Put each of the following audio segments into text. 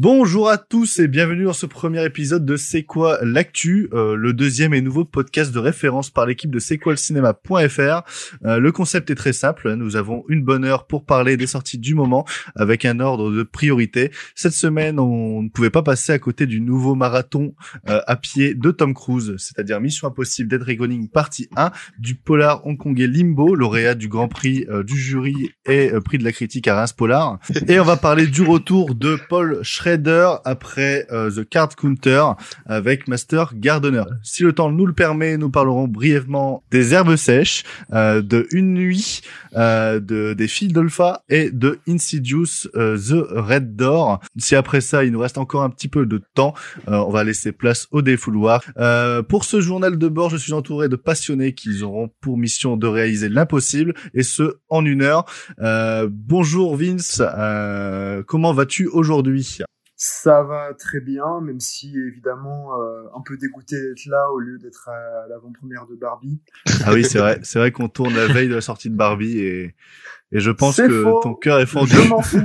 Bonjour à tous et bienvenue dans ce premier épisode de C'est quoi l'actu, euh, le deuxième et nouveau podcast de référence par l'équipe de c'est quoi. Euh, le concept est très simple, nous avons une bonne heure pour parler des sorties du moment avec un ordre de priorité. Cette semaine, on ne pouvait pas passer à côté du nouveau marathon euh, à pied de Tom Cruise, c'est-à-dire Mission Impossible Dead Reckoning partie 1 du polar hongkongais Limbo, lauréat du Grand Prix du jury et prix de la critique à Reims Polar. Et on va parler du retour de Paul Schrader après euh, The Card Counter avec Master Gardener. Si le temps nous le permet, nous parlerons brièvement des herbes sèches, euh, de Une Nuit, euh, de des fils d'Olpha et de Insidious The Red Door. Si après ça, il nous reste encore un petit peu de temps, on va laisser place au défouloir. pour ce journal de bord, je suis entouré de passionnés qui auront pour mission de réaliser l'impossible et ce en une heure. bonjour Vince, comment vas-tu aujourd'hui? Ça va très bien, même si évidemment euh, un peu dégoûté d'être là au lieu d'être à l'avant-première de Barbie. Ah oui, c'est vrai, c'est vrai qu'on tourne la veille de la sortie de Barbie et et je pense que ton cœur est fendu. Je m'en fous.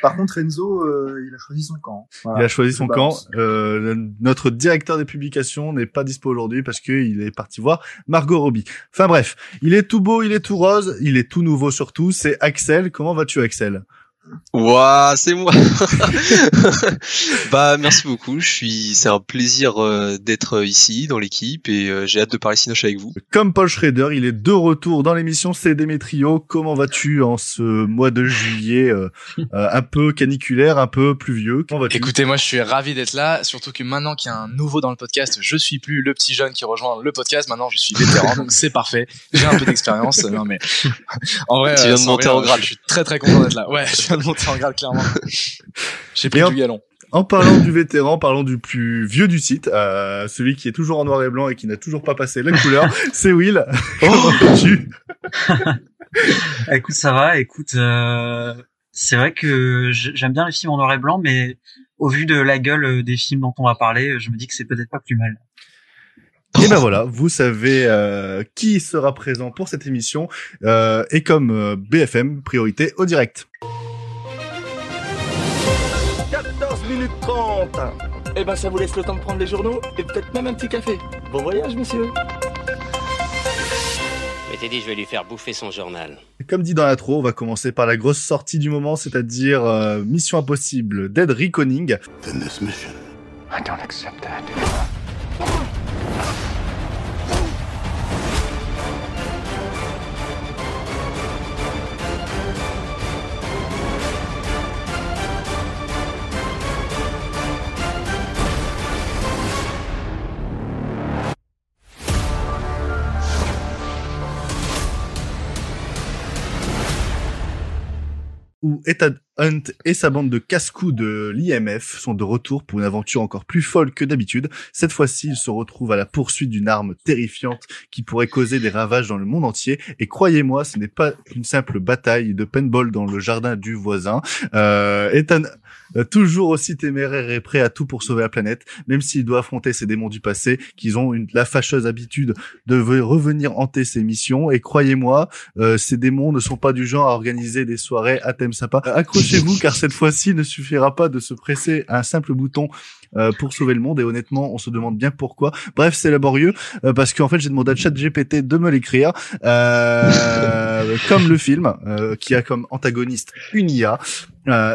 Par contre, Enzo, euh, il a choisi son camp. il a choisi son camp. Euh, notre directeur des publications n'est pas dispo aujourd'hui parce qu'il est parti voir Margot Robbie. Enfin bref, il est tout beau, il est tout rose, il est tout nouveau surtout. C'est Axel. Comment vas-tu, Axel? Waouh, c'est moi. bah merci beaucoup. Je suis, c'est un plaisir euh, d'être ici dans l'équipe et euh, j'ai hâte de parler Sinoche avec vous. Comme Paul Schrader, il est de retour dans l'émission C'est Démétrio. Comment vas-tu en ce mois de juillet euh, un peu caniculaire, un peu pluvieux? Comment vas-tu? Écoutez, moi je suis ravi d'être là, surtout que maintenant qu'il y a un nouveau dans le podcast, je suis plus le petit jeune qui rejoint le podcast. Maintenant, je suis vétéran, donc c'est parfait. J'ai un peu d'expérience. non mais en vrai, tu viens de monter en grade. Je suis très très content d'être là. Ouais, je viens de monter en grade clairement. J'ai pris du galon. En parlant du vétéran, parlons du plus vieux du site, euh, celui qui est toujours en noir et blanc et qui n'a toujours pas passé la couleur, c'est Will. Comment tu Écoute, ça va. Écoute, euh, c'est vrai que j'aime bien les films en noir et blanc, mais au vu de la gueule euh, des films dont on va parler, je me dis que c'est peut-être pas plus mal. Et ben voilà, vous savez euh, qui sera présent pour cette émission euh, et comme euh, BFM, priorité au direct. 30 Eh ben ça vous laisse le temps de prendre les journaux et peut-être même un petit café. Bon voyage messieurs Je t'ai dit je vais lui faire bouffer son journal. Comme dit dans l'intro, on va commencer par la grosse sortie du moment, c'est-à-dire euh, Mission Impossible Dead Reckoning. Then this mission. I don't accept that. Où Ethan Hunt et sa bande de casse-cou de l'IMF sont de retour pour une aventure encore plus folle que d'habitude. Cette fois-ci, ils se retrouvent à la poursuite d'une arme terrifiante qui pourrait causer des ravages dans le monde entier. Et croyez-moi, ce n'est pas une simple bataille de paintball dans le jardin du voisin. Euh, Ethan euh, toujours aussi téméraire et prêt à tout pour sauver la planète, même s'il doit affronter ces démons du passé, qu'ils ont la fâcheuse habitude de revenir hanter ses missions. Et croyez-moi, euh, ces démons ne sont pas du genre à organiser des soirées à thème sympa. Car cette fois-ci, ne suffira pas de se presser à un simple bouton euh, pour sauver le monde et honnêtement on se demande bien pourquoi. Bref c'est laborieux euh, parce qu'en fait j'ai demandé à ChatGPT de me l'écrire euh, comme le film qui a comme antagoniste une IA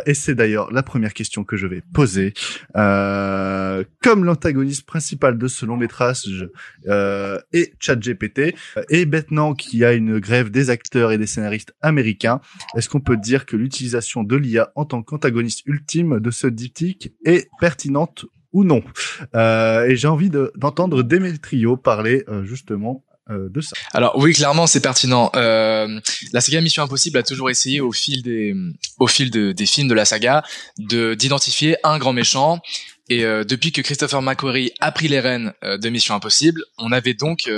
et c'est d'ailleurs la première question que je vais poser. Comme l'antagoniste principal de ce long métrage est ChatGPT et maintenant qu'il y a une grève des acteurs et des scénaristes américains est-ce qu'on peut dire que l'utilisation de l'IA en tant qu'antagoniste ultime de ce diptyque est pertinente ou non. Euh, et j'ai envie d'entendre Demetrio parler euh, justement euh, de ça. Alors oui, clairement, c'est pertinent. Euh, la saga Mission Impossible a toujours essayé au fil des, au fil de, des films de la saga, de d'identifier un grand méchant. Et euh, depuis que Christopher McQuarrie a pris les rênes euh, de Mission Impossible, on avait donc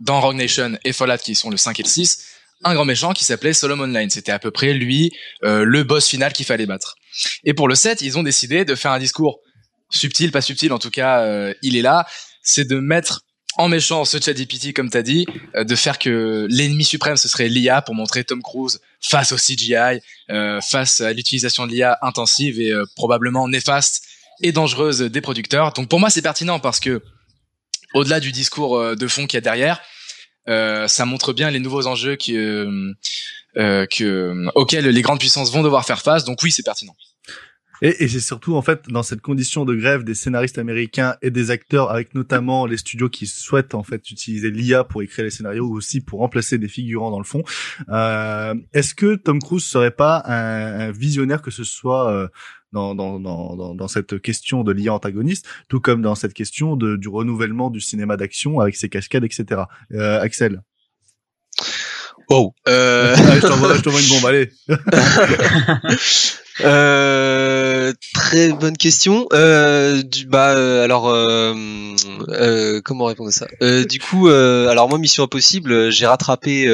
dans Rogue Nation et Fallout qui sont le 5 et le 6, un grand méchant qui s'appelait Solomon Lane. C'était à peu près lui le boss final qu'il fallait battre. Et pour le 7, ils ont décidé de faire un discours subtil, pas subtil, en tout cas, euh, il est là, c'est de mettre en méchant ce ChatGPT comme t'as dit, euh, de faire que l'ennemi suprême ce serait l'IA pour montrer Tom Cruise face au CGI, euh, face à l'utilisation de l'IA intensive et euh, probablement néfaste et dangereuse des producteurs. Donc pour moi c'est pertinent parce que au-delà du discours de fond qu'il y a derrière, ça montre bien les nouveaux enjeux que, auxquels les grandes puissances vont devoir faire face. Donc oui c'est pertinent. Et, et c'est surtout en fait dans cette condition de grève des scénaristes américains et des acteurs, avec notamment les studios qui souhaitent en fait utiliser l'IA pour écrire les scénarios ou aussi pour remplacer des figurants dans le fond. Euh, Est-ce que Tom Cruise serait pas un, un visionnaire que ce soit euh, dans, dans, dans, dans, cette question de l'IA antagoniste, tout comme dans cette question de, du renouvellement du cinéma d'action avec ses cascades, etc. Euh, Axel Wow. Euh... Ah, je t'envoie une bombe, allez. Euh, très bonne question. Euh, du, bah euh, alors euh, euh, comment répondre à ça? Du coup, alors moi Mission Impossible, j'ai rattrapé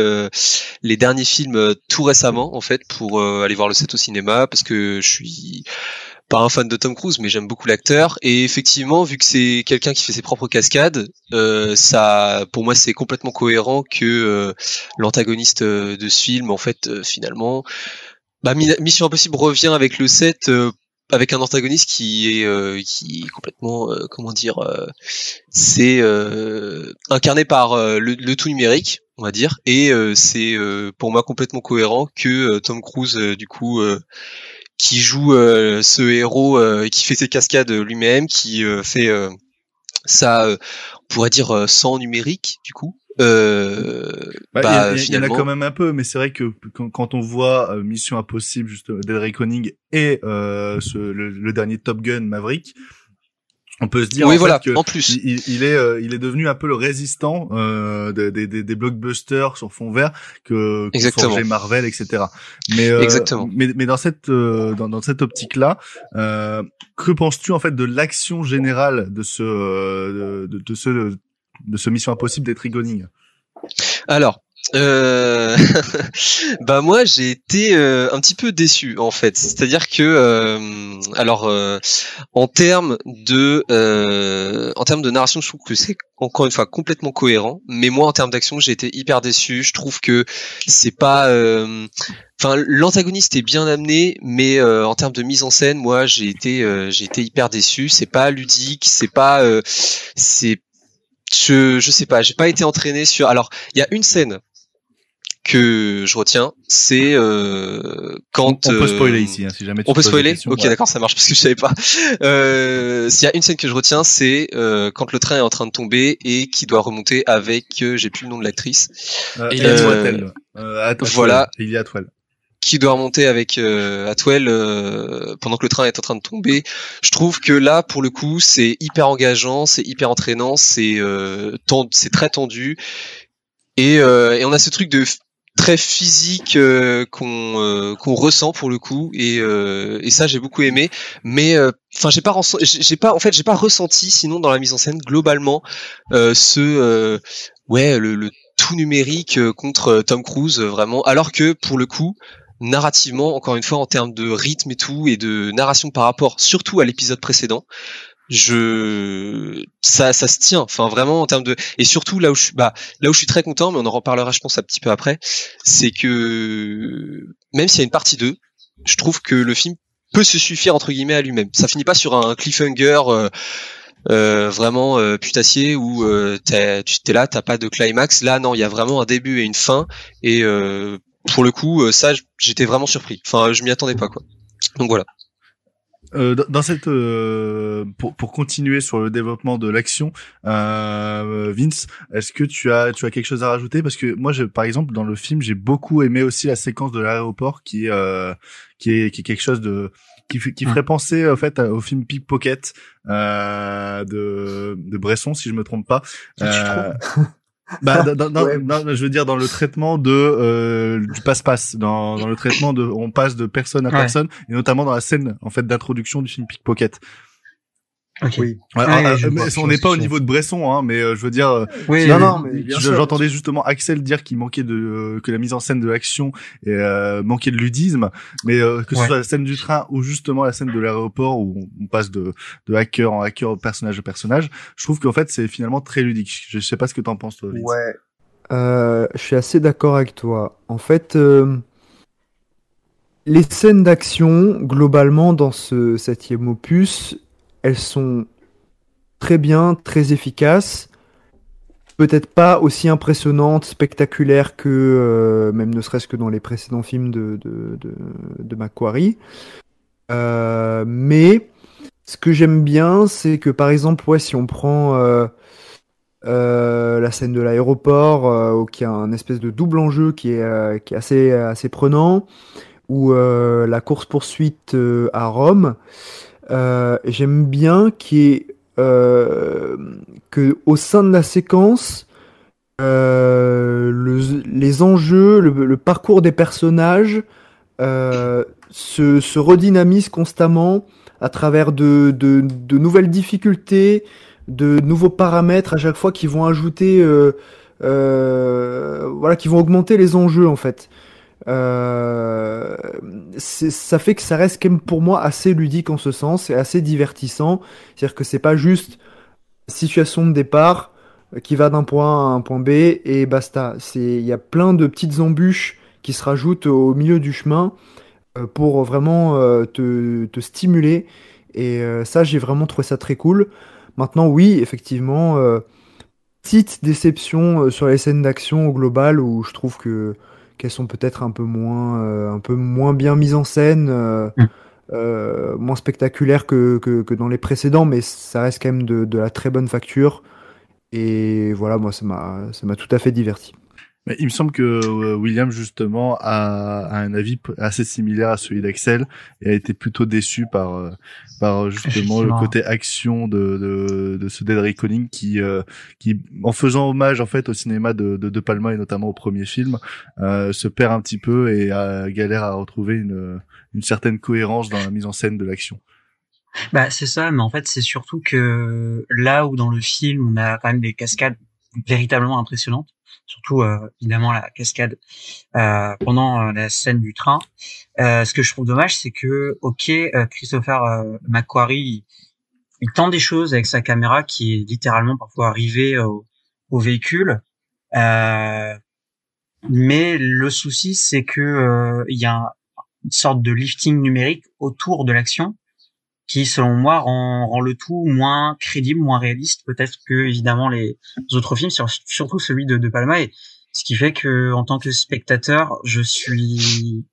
les derniers films tout récemment en fait pour aller voir le set au cinéma parce que je suis pas un fan de Tom Cruise, mais j'aime beaucoup l'acteur. Et effectivement, vu que c'est quelqu'un qui fait ses propres cascades, euh, ça, pour moi, c'est complètement cohérent que l'antagoniste de ce film, en fait, finalement, bah, Mission Impossible revient avec le set euh, avec un antagoniste qui est euh, qui est complètement euh, comment dire c'est incarné par le, tout numérique on va dire. Et c'est pour moi complètement cohérent que Tom Cruise du coup qui joue ce héros qui fait ses cascades lui-même qui fait ça on pourrait dire sans numérique du coup euh, bah, bah, il y, en a quand même un peu, mais c'est vrai que quand, on voit euh, Mission Impossible, juste Dead Reckoning et euh, ce, le, dernier Top Gun Maverick, on peut se dire oui, en voilà, que en plus. Il, est euh, il est devenu un peu le résistant euh, des, des, des, blockbusters sur fond vert que, que Marvel etc. Mais Exactement. mais mais dans cette dans, dans cette optique là, que penses-tu en fait de l'action générale de ce de, de ce de ce Mission Impossible des Trigoning Alors, euh... bah moi j'ai été euh, un petit peu déçu en fait. C'est-à-dire que euh, alors euh, en termes de en termes de narration, je trouve que c'est encore une fois complètement cohérent. Mais moi en termes d'action, j'ai été hyper déçu. Je trouve que c'est pas Enfin, l'antagoniste est bien amené, mais en termes de mise en scène, moi, j'ai été, j'ai été hyper déçu. C'est pas ludique, c'est pas, c'est je je sais pas, j'ai pas été entraîné sur. Alors, il y a une scène que je retiens, c'est euh, quand on, peut spoiler euh, ici, hein, si jamais. Tu on peut spoiler? ok, d'accord, ça marche parce que je savais pas. Euh, S'il y a une scène que je retiens, c'est euh, quand le train est en train de tomber et qui doit remonter avec, euh, j'ai plus le nom de l'actrice. Euh, il y a voilà. Il y a toile qui doit remonter avec euh, Atwell euh, pendant que le train est en train de tomber. Je trouve que là, pour le coup, c'est hyper engageant, c'est hyper entraînant, c'est euh, c'est très tendu. Et, euh, et, on a ce truc de très physique euh, qu'on qu'on ressent pour le coup. Et, et ça j'ai beaucoup aimé. Mais enfin j'ai pas j'ai pas en fait j'ai pas ressenti sinon dans la mise en scène globalement ce ouais le, le tout numérique contre Tom Cruise vraiment. Alors que pour le coup narrativement, encore une fois, en termes de rythme et tout, et de narration par rapport surtout à l'épisode précédent, je ça ça se tient enfin vraiment en termes de et surtout là où je suis bah là où je suis très content mais on en reparlera je pense un petit peu après c'est que même s'il y a une partie 2 je trouve que le film peut se suffire entre guillemets à lui-même ça finit pas sur un cliffhanger euh, euh, vraiment euh, putassier où euh, tu t'es là, t'as pas de climax. Là, non, il y a vraiment un début et une fin. Et euh, pour le coup, euh, ça, j'étais vraiment surpris. Enfin, je m'y attendais pas, quoi. Donc voilà. Euh, dans cette euh, pour, pour continuer sur le développement de l'action euh, Vince est-ce que tu as tu as quelque chose à rajouter? Parce que moi je, par exemple dans le film j'ai beaucoup aimé aussi la séquence de l'aéroport qui euh, qui est qui est quelque chose de qui, qui ferait penser en fait au film Pickpocket euh, de de Bresson si je me trompe pas euh, bah, dans, dans, je veux dire dans le traitement de euh, du passe-passe, dans, dans le traitement de, on passe de personne à personne, et notamment dans la scène en fait d'introduction du film Pickpocket. Oui. Ouais, vois, on n'est pas au niveau de Bresson, hein, mais euh, je veux dire, euh, Oui, Non, non, mais j'entendais justement Axel dire qu'il manquait de euh, que la mise en scène de l'action et euh, manquait de ludisme, mais euh, que ce Ouais. soit la scène du train ou justement la scène de l'aéroport où on, on passe de, de hacker en hacker, personnage à personnage, je trouve qu'en fait c'est finalement très ludique. Je sais pas ce que t'en penses toi. Vince. Ouais. Euh, je suis assez d'accord avec toi. En fait, euh, les scènes d'action, globalement, dans ce septième opus, elles sont très bien, très efficaces. Peut-être pas aussi impressionnantes, spectaculaires que, euh, même ne serait-ce que dans les précédents films de, de, Macquarie. Euh, mais ce que j'aime bien, c'est que par exemple, si on prend euh, la scène de l'aéroport, qui a un espèce de double enjeu qui est, assez, assez prenant, ou la course-poursuite à Rome, euh, j'aime bien ait, euh, sein de la séquence, euh, le- les enjeux, le, parcours des personnages se, se redynamise constamment à travers de, de, nouvelles difficultés, de nouveaux paramètres à chaque fois qui vont ajouter, voilà, qui vont augmenter les enjeux en fait. Euh, ça fait que ça reste quand même pour moi assez ludique en ce sens, et assez divertissant. C'est-à-dire que c'est pas juste situation de départ euh, qui va d'un point A à un point B et basta. Il y a plein de petites embûches qui se rajoutent au milieu du chemin euh, pour vraiment te, te stimuler. Et ça, j'ai vraiment trouvé ça très cool. Maintenant, oui, effectivement, petite déception sur les scènes d'action au global où je trouve que qu'elles sont peut-être un peu moins, euh, un peu moins bien mises en scène, euh, Mm. euh, moins spectaculaires que, que, que dans les précédents, mais ça reste quand même de, de la très bonne facture. Et voilà, moi, ça m'a, ça m'a tout à fait diverti. Mais il me semble que euh, William justement a, a un avis assez similaire à celui d'Axel et a été plutôt déçu par euh, par euh, justement le côté action de, de, de ce Dead Reckoning qui euh, qui en faisant hommage en fait au cinéma de, de De Palma et notamment au premier film euh, se perd un petit peu et a, galère à retrouver une une certaine cohérence dans la mise en scène de l'action. Bah, c'est ça, mais en fait, c'est surtout que là où dans le film, on a quand même des cascades véritablement impressionnantes, surtout euh, évidemment la cascade euh, pendant euh, la scène du train. Ce que je trouve dommage, c'est que, ok, Christopher McQuarrie, il, des choses avec sa caméra qui est littéralement parfois arrivée au, véhicule. Euh, mais le souci, c'est que il y a une sorte de lifting numérique autour de l'action qui, selon moi, rend, rend le tout moins crédible, moins réaliste, peut-être que évidemment les autres films, sur- surtout celui de, de Palma, et ce qui fait que en tant que spectateur, je suis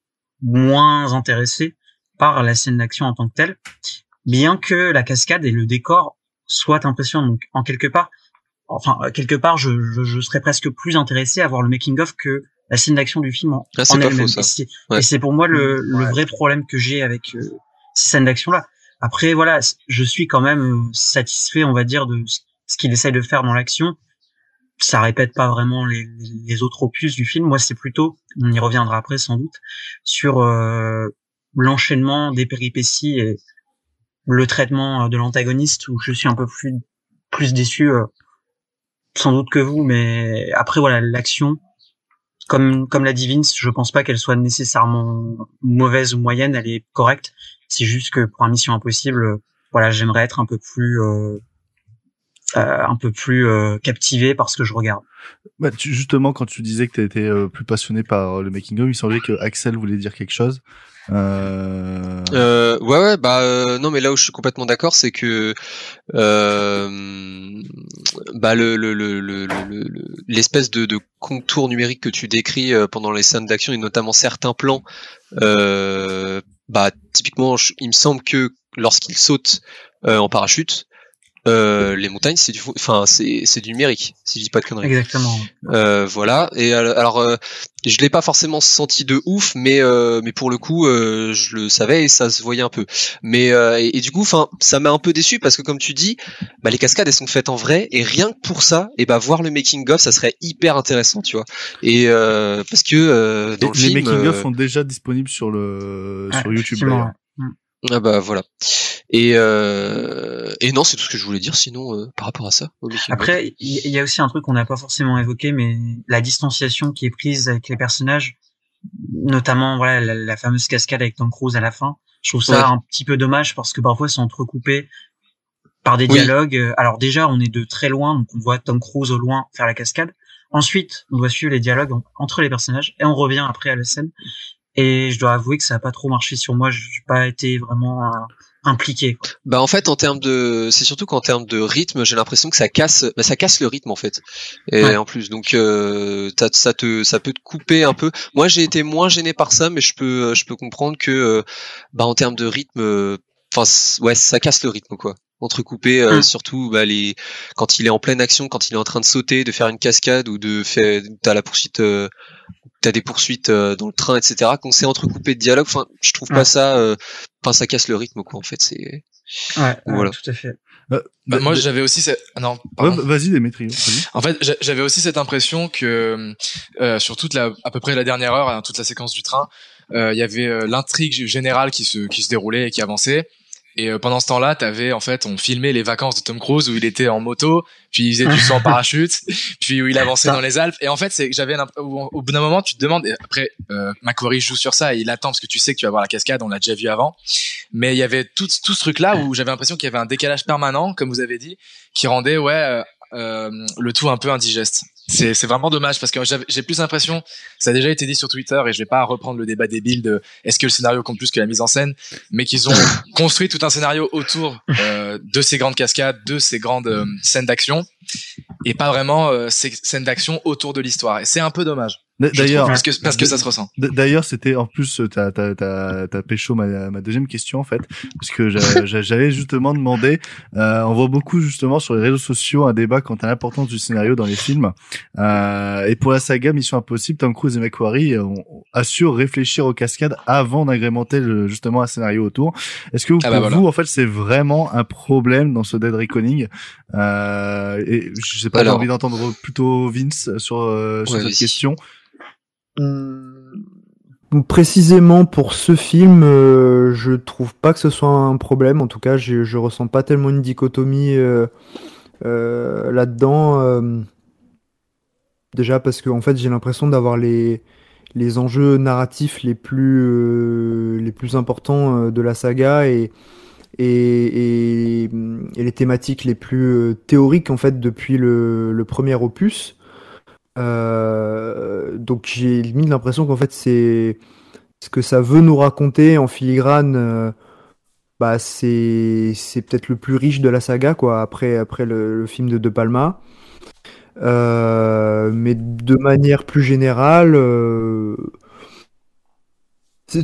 moins intéressé par la scène d'action en tant que telle, bien que la cascade et le décor soient impressionnants. Donc, en quelque part, enfin euh, quelque part, je, je, je serais presque plus intéressé à voir le making of que la scène d'action du film en, Ah, c'est en elle-même. Et c'est- Ouais. pour moi le, le Ouais. vrai problème que j'ai avec euh, ces scènes d'action là. Après voilà, je suis quand même satisfait, on va dire, de ce- qu'il essaie de faire dans l'action. Ça répète pas vraiment les, autres opus du film. Moi, c'est plutôt, on y reviendra après sans doute, sur euh, l'enchaînement des péripéties et le traitement euh, de l'antagoniste où je suis un peu plus plus déçu euh, sans doute que vous mais après voilà l'action comme comme l'a dit Vince je pense pas qu'elle soit nécessairement mauvaise ou moyenne elle est correcte c'est juste que pour un Mission Impossible euh, voilà j'aimerais être un peu plus euh, euh, un peu plus euh, captivé par ce que je regarde Bah, tu- justement, quand tu disais que tu étais euh, plus passionné par euh, le making of, il semblait que Axel voulait dire quelque chose. Euh... Euh, ouais ouais bah euh, non mais là où je suis complètement d'accord c'est que euh, bah le le le le le- le- l'espèce de, de contour numérique que tu décris euh, pendant les scènes d'action et notamment certains plans euh, bah typiquement je- il me semble que lorsqu'il saute euh, en parachute euh, les montagnes c'est du enfin c'est c'est du numérique si je dis pas de conneries exactement euh, voilà. Et alors, alors, euh, je l'ai pas forcément senti de ouf, mais euh, mais pour le coup, euh, je le savais et ça se voyait un peu. Mais euh, et, et du coup, enfin, ça m'a un peu déçu parce que comme tu dis, bah, les cascades elles sont faites en vrai et rien que pour ça, et bah voir le making of, ça serait hyper intéressant, tu vois. Et euh, parce que euh, dans les le film, making of euh, sont déjà disponibles sur le Ah, sur YouTube ouais. ah bah voilà. Et, euh, et non, c'est tout ce que je voulais dire sinon euh, par rapport à ça. Après, il y, a aussi un truc qu'on n'a pas forcément évoqué, mais la distanciation qui est prise avec les personnages, notamment voilà la, fameuse cascade avec Tom Cruise à la fin. Je trouve ça un petit peu dommage parce que parfois c'est entrecoupé par des dialogues. Alors déjà, on est de très loin, donc on voit Tom Cruise au loin faire la cascade. Ensuite, on doit suivre les dialogues entre les personnages et on revient après à la scène. Et je dois avouer que ça n'a pas trop marché sur moi. Je n'ai pas été vraiment euh, impliqué. Bah en fait en termes de c'est surtout qu'en termes de rythme j'ai l'impression que ça casse bah, ça casse le rythme en fait. Et en plus donc euh, ça te ça peut te couper un peu. Moi j'ai été moins gêné par ça mais je peux je peux comprendre que euh, bah en termes de rythme enfin ouais ça casse le rythme quoi. Entrecoupé euh, surtout bah, les quand il est en pleine action quand il est en train de sauter de faire une cascade ou de faire t'as la poursuite euh, t'as des poursuites euh, dans le train etc quand c'est entrecoupé de dialogue enfin je trouve pas ça euh, enfin ça casse le rythme quoi en fait c'est ouais, voilà. tout à fait. Bah, bah, moi j'avais aussi cette ah, non vas-y Dimitri en fait j'avais aussi cette impression que euh, sur toute la à peu près la dernière heure hein, toute la séquence du train il y avait l'intrigue générale qui se qui se déroulait et qui avançait et euh, pendant ce temps-là, t'avais en fait, on filmait les vacances de Tom Cruise où il était en moto, puis il faisait du saut en parachute, puis où il avançait dans les Alpes. Et en fait, c'est j'avais au bout d'un moment, tu te demandes. Et après, euh, Macquarie joue sur ça et il attend parce que tu sais que tu vas voir la cascade. On l'a déjà vu avant. Mais il y avait tout, tout ce truc-là où j'avais l'impression qu'il y avait un décalage permanent, comme vous avez dit, qui rendait ouais euh, euh le tout un peu indigeste c'est c'est vraiment dommage parce que j'ai plus l'impression ça a déjà été dit sur Twitter et je vais pas reprendre le débat débile de est-ce que le scénario compte plus que la mise en scène mais qu'ils ont construit tout un scénario autour euh, de ces grandes cascades de ces grandes euh, scènes d'action et pas vraiment euh, ces scènes d'action autour de l'histoire. Et c'est un peu dommage D'ailleurs, parce que parce que ça se ressent. D'ailleurs, c'était en plus t'as t'as t'as t'as pécho ma ma deuxième question en fait, parce que j'avais justement demandé. Euh, on voit beaucoup justement sur les réseaux sociaux un débat quant à l'importance du scénario dans les films. Euh, et pour la saga Mission Impossible, Tom Cruise et McQuarrie on, assurent réfléchir aux cascades avant d'agrémenter justement un scénario autour. Est-ce que ah bah pour vous en fait c'est vraiment un problème dans ce Dead Reckoning euh, Et je sais pas, j'ai envie d'entendre plutôt Vince sur euh, sur cette question? Hum, précisément pour ce film, euh, je trouve pas que ce soit un problème. En tout cas, je, je ressens pas tellement une dichotomie euh, euh, là-dedans. déjà parce que en fait, j'ai l'impression d'avoir les les enjeux narratifs les plus les plus importants de la saga et et, et, les thématiques les plus théoriques en fait depuis le premier opus. Euh, donc j'ai limite l'impression qu'en fait c'est ce que ça veut nous raconter en filigrane. Euh, bah c'est c'est peut-être le plus riche de la saga quoi après après le, film de De Palma. Euh, mais de manière plus générale,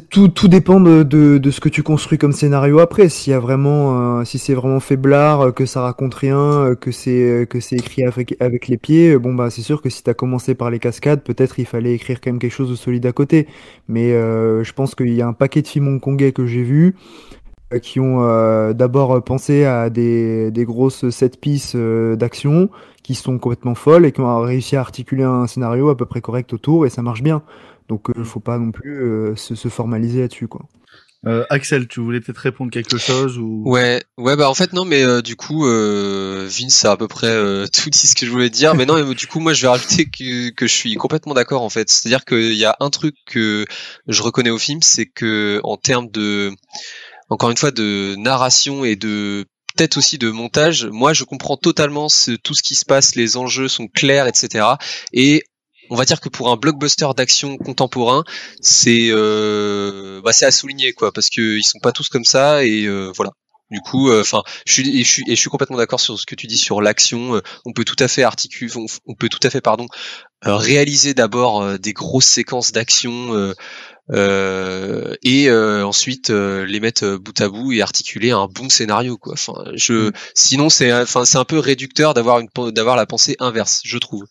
tout, tout dépend de, de, ce que tu construis comme scénario après. S'il y a vraiment, euh, si c'est vraiment faiblard, euh, que ça raconte rien, euh, que c'est que c'est écrit avec, avec les pieds, bon bah c'est sûr que si t'as commencé par les cascades, peut-être il fallait écrire quand même quelque chose de solide à côté. Mais je pense qu'il y a un paquet de films hongkongais que j'ai vus qui ont d'abord pensé à des, des grosses set pieces d'action qui sont complètement folles et qui ont réussi à articuler un scénario à peu près correct autour et ça marche bien. Donc, il euh, faut pas non plus euh, se, se, formaliser là-dessus, quoi. Euh, Axel, tu voulais peut-être répondre quelque chose ou? Ouais, ouais, bah en fait non, mais du coup, Vince a à peu près tout dit ce que je voulais dire, mais non, mais, du coup, moi, je vais rajouter que, que je suis complètement d'accord en fait. C'est-à-dire qu'il y a un truc que je reconnais au film, c'est que en termes de, encore une fois, de narration et de peut-être aussi de montage, moi, je comprends totalement ce, tout ce qui se passe, les enjeux sont clairs, etc. Et on va dire que pour un blockbuster d'action contemporain, c'est euh, bah, c'est à souligner quoi, parce que ils sont pas tous comme ça et euh, voilà. Du coup, euh, enfin, je suis et je suis et je suis complètement d'accord sur ce que tu dis sur l'action. on peut tout à fait articuler, on, peut tout à fait pardon réaliser d'abord des grosses séquences d'action. et ensuite les mettre bout à bout et articuler un bon scénario quoi. Enfin, je, mm. sinon c'est, enfin c'est un peu réducteur d'avoir une d'avoir la pensée inverse, je trouve.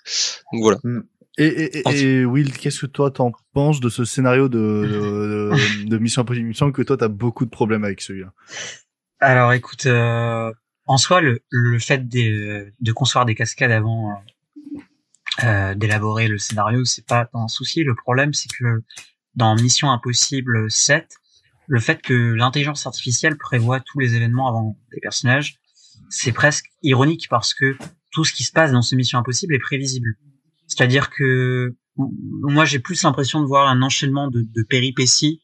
Donc voilà. Mm. Et, et, et, Will, qu'est-ce que toi t'en penses de ce scénario de, de, de Mission Impossible? Il me que toi t'as beaucoup de problèmes avec celui-là. Alors écoute, euh, en soi, le, le fait de, de construire des cascades avant euh, euh d'élaborer le scénario, c'est pas un souci. Le problème, c'est que dans Mission Impossible 7, le fait que l'intelligence artificielle prévoit tous les événements avant les personnages, c'est presque ironique parce que tout ce qui se passe dans ce Mission Impossible est prévisible. C'est-à-dire que moi j'ai plus l'impression de voir un enchaînement de, de péripéties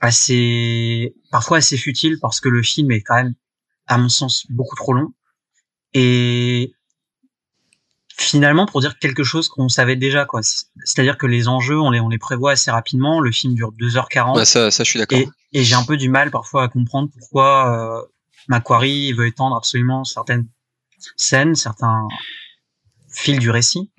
assez parfois assez futile parce que le film est quand même à mon sens beaucoup trop long. Et finalement pour dire quelque chose qu'on savait déjà quoi. C'est-à-dire que les enjeux on les on les prévoit assez rapidement. Le film dure 2h40 ouais, ça ça je suis d'accord. Et, et j'ai un peu du mal parfois à comprendre pourquoi euh, Macquarie veut étendre absolument certaines scènes certains fils du récit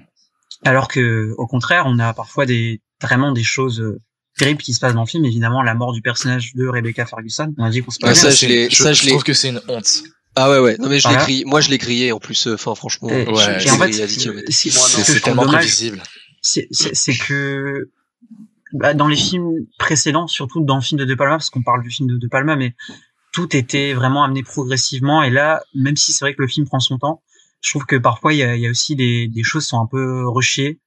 alors que au contraire on a parfois des vraiment des choses euh, terribles qui se passent dans le film évidemment la mort du personnage de Rebecca Ferguson on a dit qu'on se Ouais, ça, je, l'ai- je, ça, je je l'ai- trouve que c'est une honte. Ah ouais ouais non mais je l'ai grillé moi je l'ai grillé en plus euh, enfin franchement Et- je- ouais, et en fait, grillé à 10 km. c'est- tellement prévisible. c'est c'est- c'est que bah, dans les films précédents, surtout dans le film de De Palma, parce qu'on parle du film de De Palma, mais tout était vraiment amené progressivement. Et là, même si c'est vrai que le film prend son temps, je trouve que parfois il y a, y a aussi des, des choses qui sont un peu rushées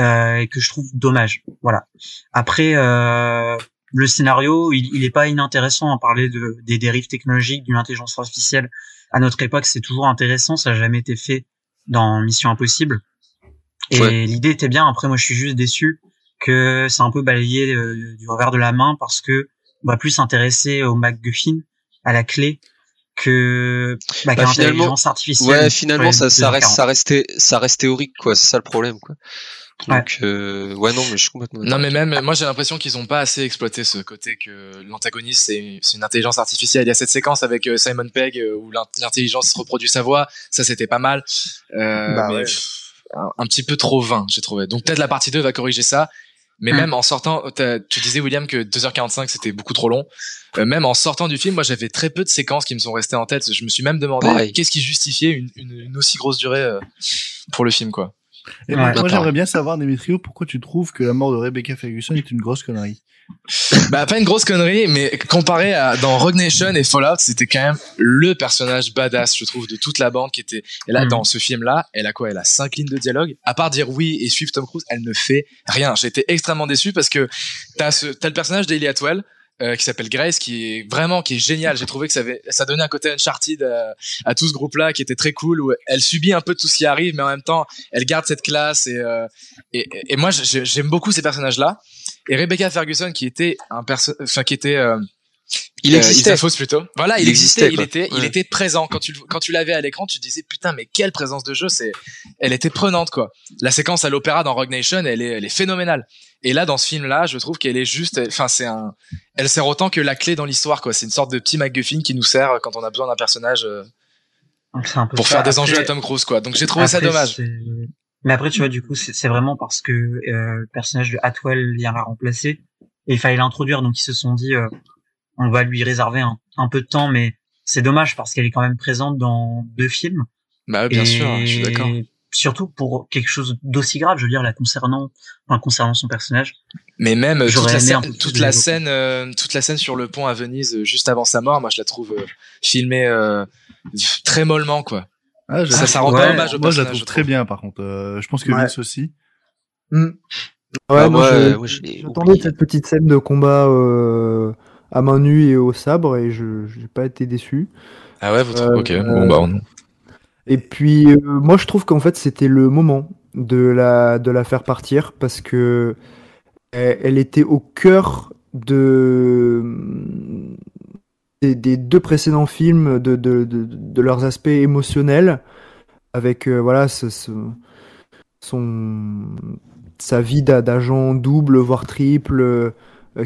euh, et que je trouve dommage. Voilà. Après, euh, le scénario, il, il est pas inintéressant à parler de, des dérives technologiques, d'une intelligence artificielle. À notre époque, c'est toujours intéressant. Ça n'a jamais été fait dans Mission Impossible. Et Ouais. l'idée était bien. Après, moi, je suis juste déçu que c'est un peu balayé euh, du revers de la main parce que on va plus s'intéresser au MacGuffin, à la clé, que bah, Bah, finalement- artificielle. ouais finalement ça ça reste 2h40. ça restait ça reste théorique quoi c'est ça le problème quoi donc euh, ouais non mais je suis complètement Non mais même moi j'ai l'impression qu'ils ont pas assez exploité ce côté que l'antagoniste c'est une intelligence artificielle. Il y a cette séquence avec euh, Simon Pegg euh, où l'int- l'intelligence reproduit sa voix, ça c'était pas mal, euh, Bah mais ouais. pff, un, un petit peu trop vain j'ai trouvé. Donc peut-être la partie 2 va corriger ça. Mais Mm. même en sortant, tu disais William que 2h45 c'était beaucoup trop long. Euh, même en sortant du film, moi j'avais très peu de séquences qui me sont restées en tête. Je me suis même demandé Pareil. qu'est-ce qui justifiait une, une, une aussi grosse durée euh, pour le film quoi. Et Ouais. moi, j'aimerais bien savoir, Demetrio, pourquoi tu trouves que la mort de Rebecca Ferguson est une grosse connerie? Bah pas une grosse connerie, mais comparé à dans Rogue Nation et Fallout, c'était quand même le personnage badass, je trouve, de toute la bande qui était. Et là, Mhm. dans ce film-là, elle a quoi? Elle a cinq lignes de dialogue. À part dire oui et suivre Tom Cruise, elle ne fait rien. J'ai été extrêmement déçu parce que t'as ce t'as le personnage d'Eli Atwell. euh, qui s'appelle Grace, qui est vraiment qui est génial. J'ai trouvé que ça avait, ça donnait un côté Uncharted à, à tout ce groupe-là, qui était très cool. Où elle subit un peu tout ce qui arrive, mais en même temps, elle garde cette classe. Et euh, et, et moi, j'ai- j'aime beaucoup ces personnages-là. Et Rebecca Ferguson, qui était un perso, enfin qui était euh, il euh, existait Fosse plutôt. Voilà, il, Il existait, existait, il était, il était présent quand tu le- quand tu l'avais à l'écran, tu te disais putain mais quelle présence de jeu, c'est, elle était prenante quoi. La séquence à l'opéra dans Rogue Nation, elle est, elle est phénoménale. Et là dans ce film là, je trouve qu'elle est juste, enfin c'est un, elle sert autant que la clé dans l'histoire quoi. C'est une sorte de petit MacGuffin qui nous sert quand on a besoin d'un personnage euh, C'est un peu pour ça. faire des Après- enjeux à Tom Cruise quoi. Donc j'ai trouvé ça dommage. Mais après, tu vois, du coup, c'est vraiment parce que euh, le personnage de Atwell vient la remplacer et il fallait l'introduire, donc ils se sont dit, euh, on va lui réserver un, un peu de temps, mais c'est dommage parce qu'elle est quand même présente dans deux films. Bah bien Et sûr, je suis d'accord. Surtout pour quelque chose d'aussi grave, je veux dire, la concernant, enfin, concernant son personnage. Mais même euh, toute la, scène, toute la scène, euh, toute la scène sur le pont à Venise euh, juste avant sa mort, moi je la trouve euh, filmée euh, très mollement quoi. Ah, Ça, ça rend ouais, pas hommage au Moi, je la personnage. trouve je très bien, par contre. Euh, je pense que Ouais. Vince aussi. Hmm. Ouais, Ah, euh, je l'ai j'attendais cette petite scène de combat euh, à main nue et au sabre et je j'ai pas été déçu. Ah ouais, vous Euh, Ok, bon bah on... Et puis euh, moi je trouve qu'en fait c'était le moment de la de la faire partir parce que elle, elle était au cœur de des, des deux précédents films de de, de, de leurs aspects émotionnels avec euh, voilà ce, ce- son sa vie d'a- d'agent double voire triple euh,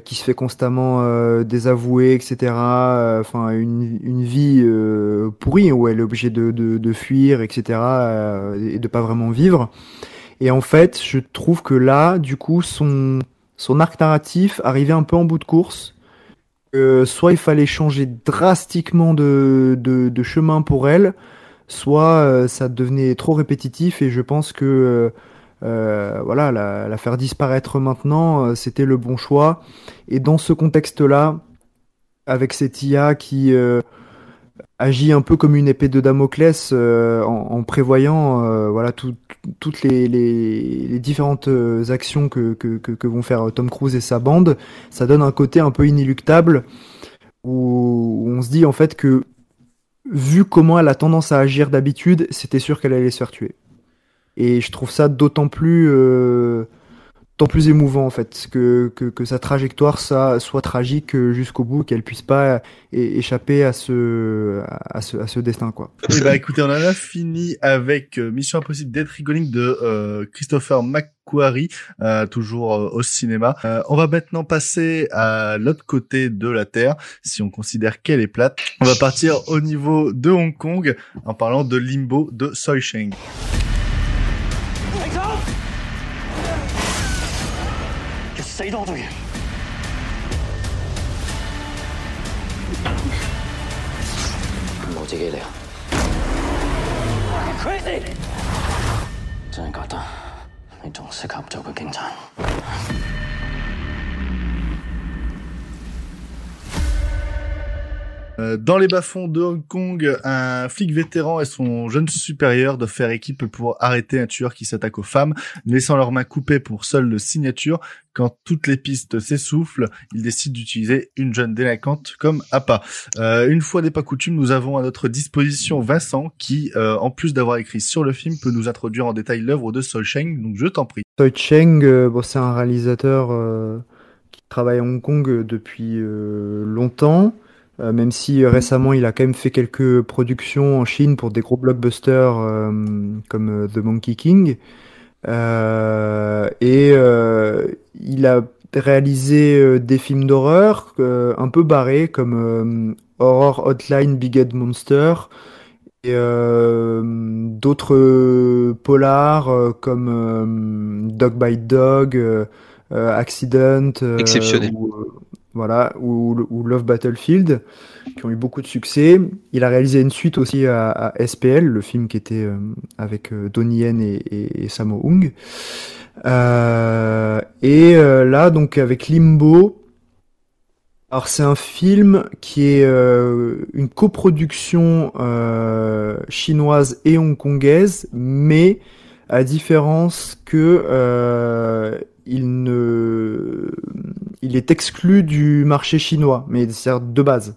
qui se fait constamment euh, désavouer, etc. Enfin, une, une vie euh, pourrie où elle est obligée de, de, de fuir, etc. euh, et de pas vraiment vivre. Et en fait, je trouve que là, du coup, son, son arc narratif arrivait un peu en bout de course. Soit il fallait changer drastiquement de, chemin pour elle, soit euh, ça devenait trop répétitif et je pense que euh, euh, voilà, la, la faire disparaître maintenant, c'était le bon choix. Et dans ce contexte-là, avec cette IA qui, agit un peu comme une épée de Damoclès euh, en, en, prévoyant euh, voilà tout, toutes les, les, les, différentes actions que, que, que, vont faire Tom Cruise et sa bande. Ça donne un côté un peu inéluctable où on se dit en fait que vu comment elle a tendance à agir d'habitude, c'était sûr qu'elle allait se faire tuer. Et je trouve ça d'autant plus euh, tant plus émouvant en fait que, que, que sa trajectoire ça, soit tragique jusqu'au bout qu'elle puisse pas échapper à ce, à ce à ce destin quoi. Et eh bah ben, écoutez on en a fini avec euh, Mission Impossible Dead Reckoning de euh, Christopher McQuarrie euh, toujours euh, au cinéma. on va maintenant passer à l'autre côté de la Terre si on considère qu'elle est plate. On va partir au niveau de Hong Kong en parlant de Limbo de Soi Cheng. 死多隊員。冇自己嚟啊！Crazy！真係覺得你仲適合做個警察。Dans les bas-fonds de Hong Kong, un flic vétéran et son jeune supérieur doivent faire équipe pour arrêter un tueur qui s'attaque aux femmes, laissant leurs mains coupées pour seule le signature. Quand toutes les pistes s'essoufflent, ils décident d'utiliser une jeune délinquante comme appât. Euh, une fois n'est pas coutume, nous avons à notre disposition Vincent qui, euh, en plus d'avoir écrit sur le film, peut nous introduire en détail l'œuvre de Sol Cheng. Donc je t'en prie. Sol Cheng, euh, bon, c'est un réalisateur qui travaille à Hong Kong depuis longtemps. Euh, même si euh, récemment il a quand même fait quelques productions en Chine pour des gros blockbusters euh, comme The Monkey King. et il a réalisé des films d'horreur un peu barrés comme Horror Hotline Big Head Monster et d'autres polars comme Dog by Dog, Accident. Exceptionnel voilà, ou, Love Battlefield, qui ont eu beaucoup de succès. Il a réalisé une suite aussi à, SPL, le film qui était euh, avec euh, Donnie Yen et, et, Sammo Hung. Euh, et là, donc avec Limbo, alors c'est un film qui est une coproduction chinoise et hongkongaise, mais à différence que il ne, il est exclu du marché chinois, mais c'est de base.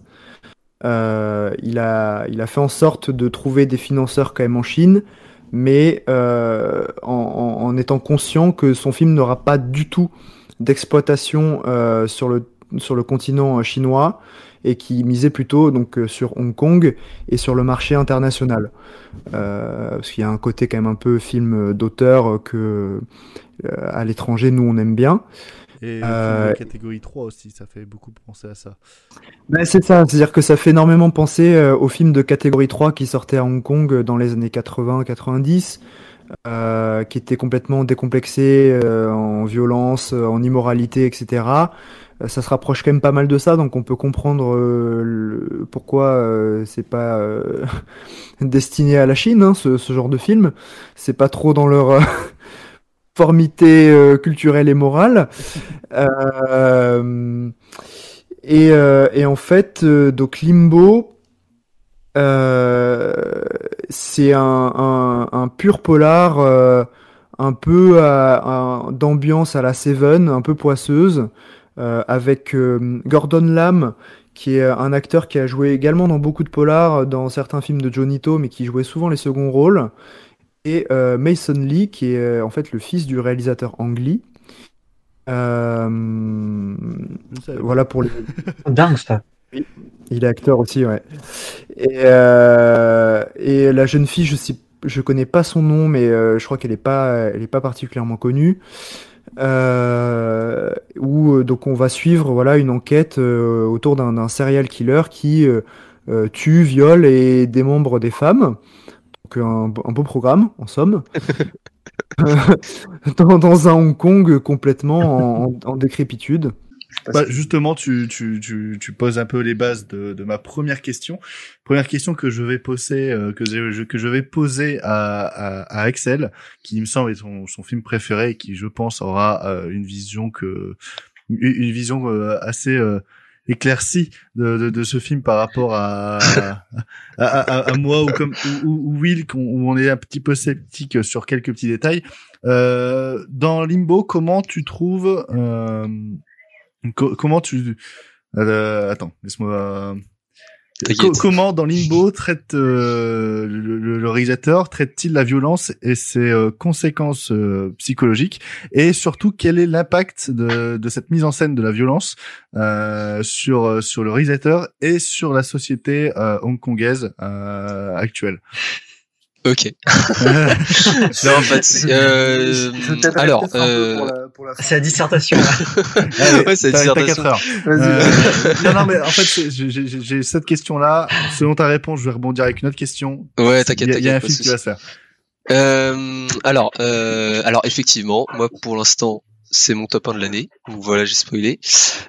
Euh, il a, il a fait en sorte de trouver des financeurs quand même en Chine, mais euh, en, étant conscient que son film n'aura pas du tout d'exploitation euh, sur le sur le continent chinois et qui misait plutôt donc sur Hong Kong et sur le marché international. parce qu'il y a un côté quand même un peu film d'auteur que à l'étranger, nous, on aime bien. Et euh, catégorie 3 aussi, ça fait beaucoup penser à ça. Ben c'est ça, c'est-à-dire que ça fait énormément penser euh, aux films de catégorie 3 qui sortaient à Hong Kong dans les années 80-90, euh, qui étaient complètement décomplexés en violence, en immoralité, etc. ça se rapproche quand même pas mal de ça, donc on peut comprendre le, pourquoi c'est pas destiné à la Chine, hein, ce, ce, genre de film. C'est pas trop dans leur euh, culturelle et morale. Euh, et, euh, et, en fait, donc Limbo, c'est un, un, pur polar un peu d'ambiance à la Seven, un peu poisseuse, avec Gordon Lam, qui est un acteur qui a joué également dans beaucoup de polars, dans certains films de Johnny To, mais qui jouait souvent les seconds rôles et euh, Mason Lee, qui est euh, en fait le fils du réalisateur Ang Lee. Euh, voilà pour les. Dingue ça. Il est acteur aussi, ouais. Et, et la jeune fille, je sais, je connais pas son nom, mais je crois qu'elle est pas, elle est pas particulièrement connue. où donc on va suivre voilà une enquête autour d'un serial killer qui tue, viole et démembre des femmes un, beau programme, en somme. dans, un Hong Kong complètement en, décrépitude. Bah, justement, tu, tu, tu, tu, poses un peu les bases de, de, ma première question. Première question que je vais poser, euh, que, je, que je vais poser à, à, à, Axel, qui me semble est son, son film préféré et qui, je pense, aura euh, une vision que une vision euh, assez éclairci de, de, de, ce film par rapport à à, à, à, moi ou comme ou, ou Will où on est un petit peu sceptique sur quelques petits détails. Euh, dans Limbo, comment tu trouves euh, comment tu euh, attends, laisse-moi comment dans Limbo traite euh, le, réalisateur traite-t-il la violence et ses euh, conséquences euh, psychologiques? Et surtout quel est l'impact de, de, cette mise en scène de la violence sur sur le réalisateur et sur la société hongkongaise actuelle? Ok. non, en fait, euh, alors, euh... c'est la dissertation. ouais, c'est la dissertation. heures. Euh... non, non, mais en fait, j'ai cette question-là. Selon ta réponse, je vais rebondir avec une autre question. Ouais, t'inquiète, Il y a un film qui va se faire. Euh, alors, euh, alors effectivement, moi pour l'instant, c'est mon top 1 de l'année. Voilà, j'ai spoilé.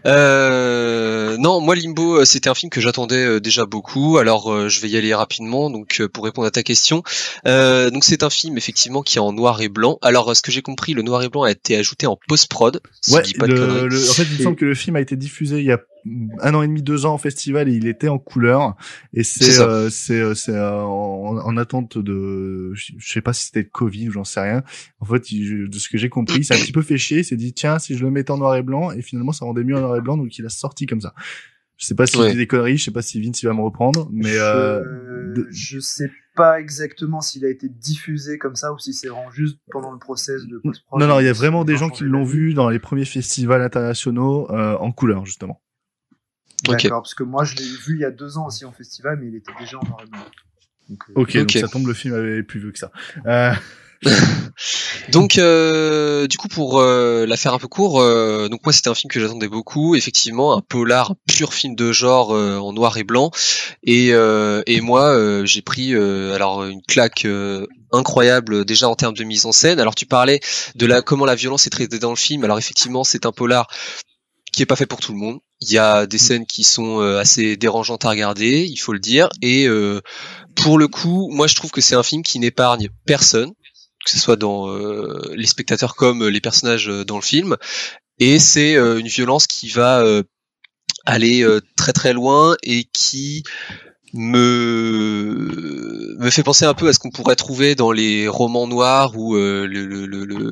Euh, non, moi Limbo, euh, c'était un film que j'attendais euh, déjà beaucoup. Alors, euh, je vais y aller rapidement. Donc, pour répondre à ta question, donc c'est un film effectivement qui est en noir et blanc. Alors, ce que j'ai compris, le noir et blanc a été ajouté en post prod. ouais. le, en fait, il me semble que le film a été diffusé il y a un an et demi, deux ans en festival et il était en couleur. Et c'est euh, c'est euh, c'est euh, en, en, attente de, je sais pas si c'était de Covid ou j'en sais rien. En fait, de ce que j'ai compris, c'est un petit peu fait chier. Il s'est dit tiens si je le mettais en noir et blanc et finalement ça rendait mieux en noir et blanc donc il a sorti comme ça. Je sais pas si ouais. des conneries, je sais pas si Vince il va me reprendre, mais je, je sais pas exactement s'il a été diffusé comme ça ou si c'est vraiment juste pendant le process de post Non non, il y a vraiment des gens qui l'ont vu dans les premiers festivals internationaux euh, en couleur justement. D'accord, parce que moi je l'ai vu il y a deux ans aussi en festival, mais il était déjà en noir et blanc. Donc, euh, ok, donc ça tombe, le film avait plus vu que ça. Euh... donc euh, du coup pour euh, la faire un peu court, euh, donc moi c'était un film que j'attendais beaucoup, effectivement un polar, un pur film de genre euh, en noir et blanc, et, et moi j'ai pris alors une claque incroyable déjà en termes de mise en scène. Alors tu parlais de la comment la violence est traitée dans le film. Alors effectivement c'est un polar qui est pas fait pour tout le monde. Il y a des mm. scènes qui sont euh, assez dérangeantes à regarder, il faut le dire. Et euh, pour le coup, moi je trouve que c'est un film qui n'épargne personne, que ce soit dans euh, les spectateurs comme les personnages dans le film. Et c'est une violence qui va aller très très loin et qui me me fait penser un peu à ce qu'on pourrait trouver dans les romans noirs ou le, le, le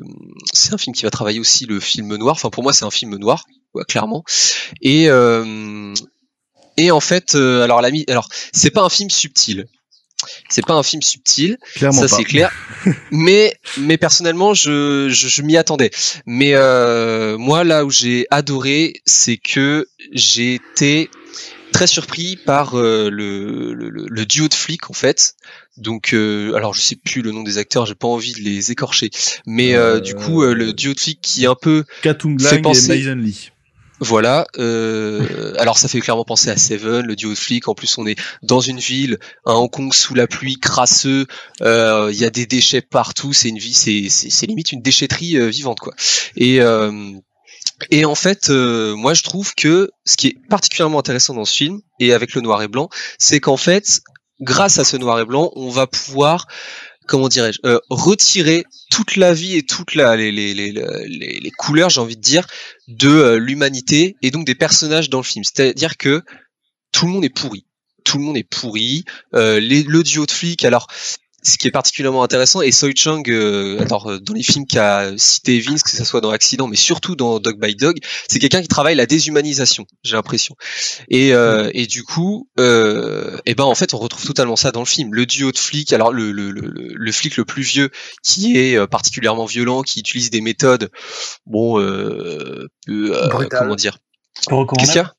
c'est un film qui va travailler aussi le film noir. Enfin pour moi c'est un film noir clairement. Et euh, et en fait, euh, alors l'ami, alors c'est pas un film subtil. C'est pas un film subtil, Clairement ça c'est clair. mais mais personnellement, je je, je m'y attendais. Mais euh, moi là où j'ai adoré, c'est que j'ai été très surpris par euh, le, le, le, duo de flics en fait. Donc, euh, alors je sais plus le nom des acteurs, j'ai pas envie de les écorcher, mais euh, du coup le duo de flics qui est un peu fait penser... et Lee. Voilà. Euh, alors ça fait clairement penser à Seven, le duo de flics. En plus, on est dans une ville, à Hong Kong sous la pluie, crasseux. Euh, il y a des déchets partout. C'est une vie, c'est c'est limite une déchetterie euh, vivante quoi. Et et en fait, moi je trouve que ce qui est particulièrement intéressant dans ce film et avec le noir et blanc, c'est qu'en fait, grâce à ce noir et blanc, on va pouvoir comment dirais-je, euh, retirer toute la vie et toutes les, couleurs, j'ai envie de dire, de euh, l'humanité et donc des personnages dans le film. C'est-à-dire que tout le monde est pourri. Tout le monde est pourri. Euh, les, le duo de flics, alors ce qui est particulièrement intéressant, et Soi Chung, euh, alors euh, dans les films qu'a cité Vince, que ce soit dans Accident, mais surtout dans Dog by Dog, c'est quelqu'un qui travaille la déshumanisation, j'ai l'impression. Et, euh, et du coup, euh, et ben en fait, on retrouve totalement ça dans le film. Le duo de flics, alors le, le, le, le flic le plus vieux, qui est euh, particulièrement violent, qui utilise des méthodes, bon, euh, comment dire, qu'est-ce qu'il y a?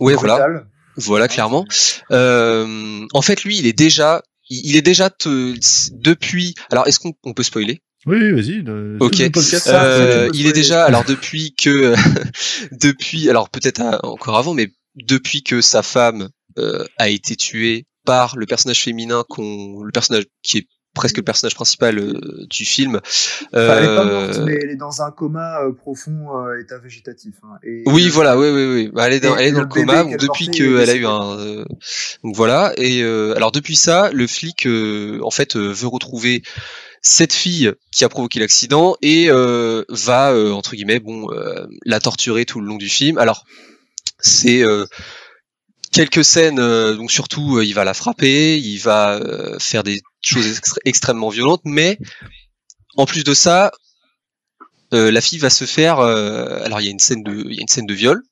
Ouais, voilà. Voilà, clairement. Euh, en fait, lui, il est déjà il est déjà depuis. Alors, est-ce qu'on peut spoiler? Oui, vas-y. Ok. Euh, il est déjà. Alors depuis que, depuis. Alors peut-être encore avant, mais depuis que sa femme euh, a été tuée par le personnage féminin qu'on, le personnage qui est presque le personnage principal euh, du film. Euh... elle est pas morte, mais elle est dans un coma euh, profond, euh, état végétatif. Hein, et, oui, voilà, oui, oui, oui. Bah, elle est dans, elle est dans le, coma bon, depuis qu'elle a eu un. donc voilà. Et alors depuis ça, le flic en fait veut retrouver cette fille qui a provoqué l'accident et va entre guillemets bon la torturer tout le long du film. Alors C'est euh, quelques scènes, euh, donc surtout il va la frapper, il va faire des choses extrêmement violentes, mais en plus de ça, la fille va se faire. alors il y a une scène de, il y a une scène de viol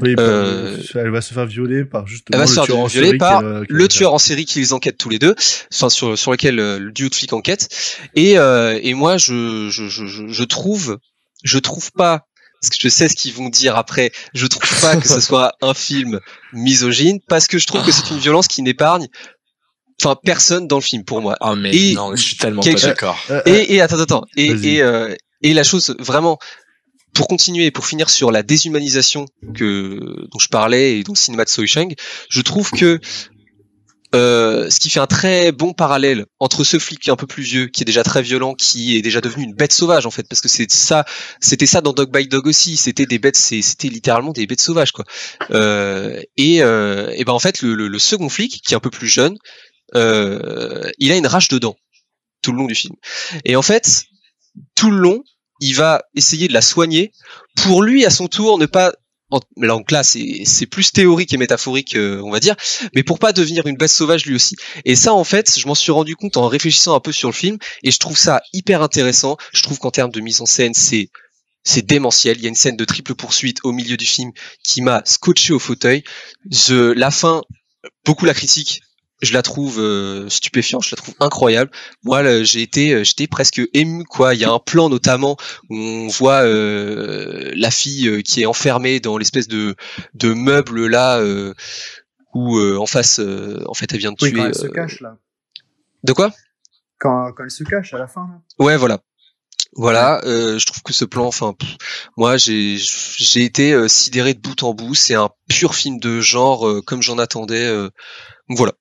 oui, euh, elle va se faire violer par justement elle va le tueur en série par le tueur en série qui les enquête tous les deux, enfin sur sur lequel euh, le duo de flics enquête. Et euh, et moi je, je je je trouve je trouve pas parce que je sais ce qu'ils vont dire après. Je trouve pas que ce soit un film misogyne parce que je trouve que c'est une violence qui n'épargne enfin personne dans le film pour moi. Ah mais et non, je suis tellement pas d'accord. Et, et attends attends et et, euh, et la chose vraiment pour continuer, pour finir sur la déshumanisation que dont je parlais et dont le cinéma de Soi Chang, je trouve que euh, ce qui fait un très bon parallèle entre ce flic qui est un peu plus vieux, qui est déjà très violent, qui est déjà devenu une bête sauvage en fait, parce que c'est ça, c'était ça dans Dog by Dog aussi, c'était des bêtes, c'était littéralement des bêtes sauvages quoi. Euh, et, euh, et ben en fait le, le, le, second flic qui est un peu plus jeune, euh, il a une rage dedans tout le long du film. Et en fait tout le long, il va essayer de la soigner pour lui à son tour ne pas donc là c'est plus théorique et métaphorique euh, on va dire mais pour pas devenir une bête sauvage lui aussi et ça en fait je m'en suis rendu compte en réfléchissant un peu sur le film et je trouve ça hyper intéressant je trouve qu'en termes de mise en scène c'est c'est démentiel. Il y a une scène de triple poursuite au milieu du film qui m'a scotché au fauteuil. Je, la fin, beaucoup la critique je la trouve euh, stupéfiante, je la trouve incroyable. Moi, j'ai été, euh, j'étais presque ému quoi. Il y a un plan notamment où on voit euh, la fille qui est enfermée dans l'espèce de de meuble là où en face, en fait, elle vient de oui, tuer. Quand elle se cache là. De quoi? Quand, quand elle se cache à la fin. Là. Ouais, voilà. Voilà, euh, je trouve que ce plan, enfin, moi j'ai j'ai été sidéré de bout en bout. C'est un pur film de genre comme j'en attendais. voilà.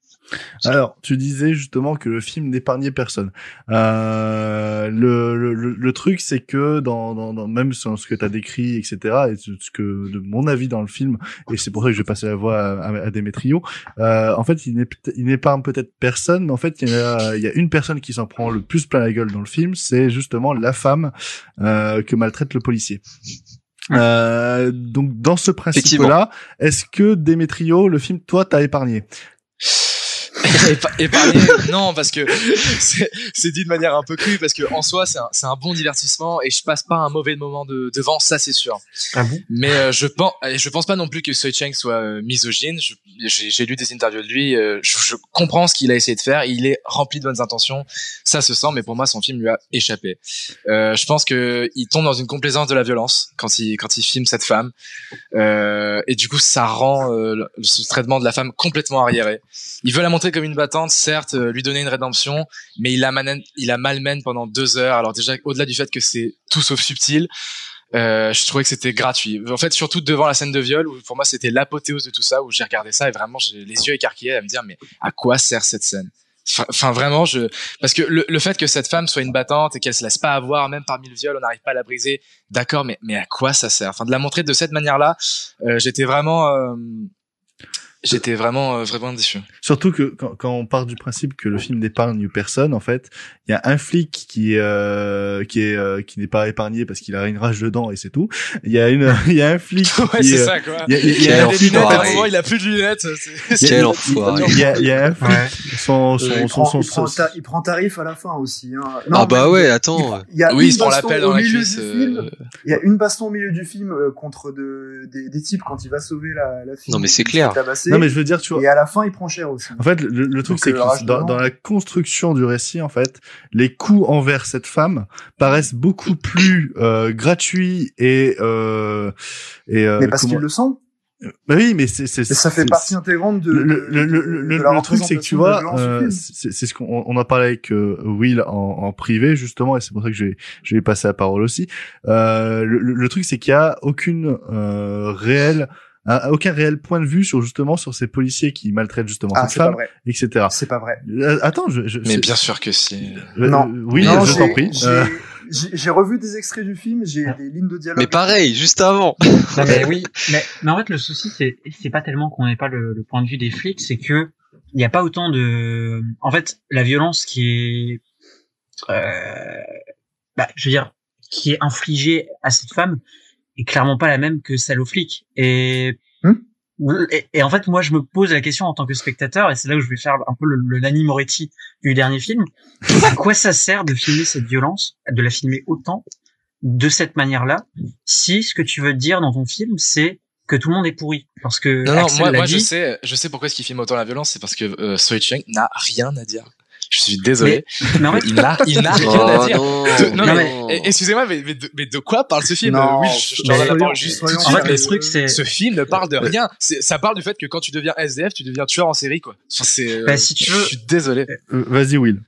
Alors, tu disais justement que le film n'épargnait personne. Euh, le, le, le, truc, c'est que dans, dans, dans, même ce que tu as décrit, etc., et ce que de mon avis dans le film, et c'est pour ça que je vais passer la voix à, à, Demetrio, euh, en fait, il n'épargne peut-être personne, mais en fait, il y, a, il y a une personne qui s'en prend le plus plein la gueule dans le film, c'est justement la femme euh, que maltraite le policier. Euh, donc dans ce principe-là, est-ce que Demetrio, le film, toi, t'as épargné? épargner non parce que c'est dit de manière un peu crue parce que en soi c'est un, un, bon divertissement et je passe pas un mauvais moment de, devant ça c'est sûr. Ah bon? Mais euh, je pense je pense pas non plus que Soi Cheng soit euh, misogyne. J'ai lu des interviews de lui euh, je, je, comprends ce qu'il a essayé de faire. Il est rempli de bonnes intentions. Ça se sent mais pour moi son film lui a échappé. Je pense que il tombe dans une complaisance de la violence quand il quand il filme cette femme. Et du coup ça rend ce traitement de la femme complètement arriéré. Il veut la montrer comme une battante, certes, euh, lui donner une rédemption, mais il la, malmène, il la malmène pendant deux heures. Alors déjà, au-delà du fait que c'est tout sauf subtil, euh, je trouvais que c'était gratuit. En fait, surtout devant la scène de viol, où pour moi c'était l'apothéose de tout ça, où j'ai regardé ça et vraiment j'ai les yeux écarquillés à me dire mais à quoi sert cette scène? Enfin, vraiment, je parce que le, fait que cette femme soit une battante et qu'elle se laisse pas avoir, même parmi le viol, on n'arrive pas à la briser. D'accord, mais mais à quoi ça sert? Enfin, de la montrer de cette manière-là, euh, j'étais vraiment J'étais vraiment euh, vraiment déçu. Surtout que quand, quand, on part du principe que le film n'épargne personne, en fait, il y a un flic qui euh, qui est euh, qui n'est pas épargné parce qu'il a une rage dedans et c'est tout. Il y a une il y a un flic ouais, c'est ça quoi. Il y a, il y a, des lunettes à un moment, il a plus de lunettes. Quel enfoiré. Il y a il y a un flic ouais. son, son, il, son, prend, son, il, prend il, prend tarif à la fin aussi hein. non, ah bah ouais, attends. Il, y a oui, il se prend l'appel dans la cuisse. Euh... Il y a une baston au milieu du film euh, contre de, des, des types quand il va sauver la, la fille. Non mais c'est clair. Non mais je veux dire tu vois à la fin, il prend cher aussi. En fait, le, le truc, c'est euh, que dans, dans, la construction du récit, en fait, les coups envers cette femme paraissent beaucoup plus euh, gratuits et euh, et. Euh, mais parce qu'ils le sont. Bah oui, mais c'est ça fait partie intégrante de. Le le le, le, le truc, c'est que tu vois, euh, c'est ce qu'on on a parlé avec euh, Will en, en privé justement, et c'est pour ça que je vais je vais passer la parole aussi. Euh, le, le truc, c'est qu'il y a aucune euh, aucun réel point de vue sur justement sur ces policiers qui maltraitent justement ah, cette femme, etc. C'est pas vrai. Euh, attends, je, je mais bien sûr que si. Euh, non. oui, non, je t'en prie. Euh. J'ai revu des extraits du film, j'ai des lignes de dialogue. Mais pareil, juste avant. Non, mais oui, mais, mais en fait le souci c'est c'est pas tellement qu'on n'ait pas le, le, point de vue des flics, c'est que il n'y a pas autant de. En fait, la violence qui est, euh, bah, je veux dire, qui est infligée à cette femme est clairement pas la même que celle aux flics. Et Et, et en fait, moi, je me pose la question en tant que spectateur, et c'est là où je vais faire un peu le, le Nanny Moretti du dernier film. à quoi ça sert de filmer cette violence, de la filmer autant, de cette manière-là, si ce que tu veux dire dans ton film, c'est que tout le monde est pourri? Parce que Non, non, moi, moi je sais, je sais pourquoi est-ce qu'il filme autant la violence, c'est parce que euh, n'a rien à dire. Je suis désolé, mais en mais fait, il n'a, il n'a rien Oh, à dire. non, De- non, Non, mais, excusez-moi, mais, mais, de, mais de quoi parle ce film Non, Oui, je, je te mais rends la soyons- parole juste tout de soyons en fait, mais le sérieux. truc, c'est, ce film ne parle de rien. C'est- Ça parle du fait que quand tu deviens SDF, tu deviens tueur en série, quoi. Euh, Bah, si tu veux- Je suis désolé. Euh, Vas-y, Will.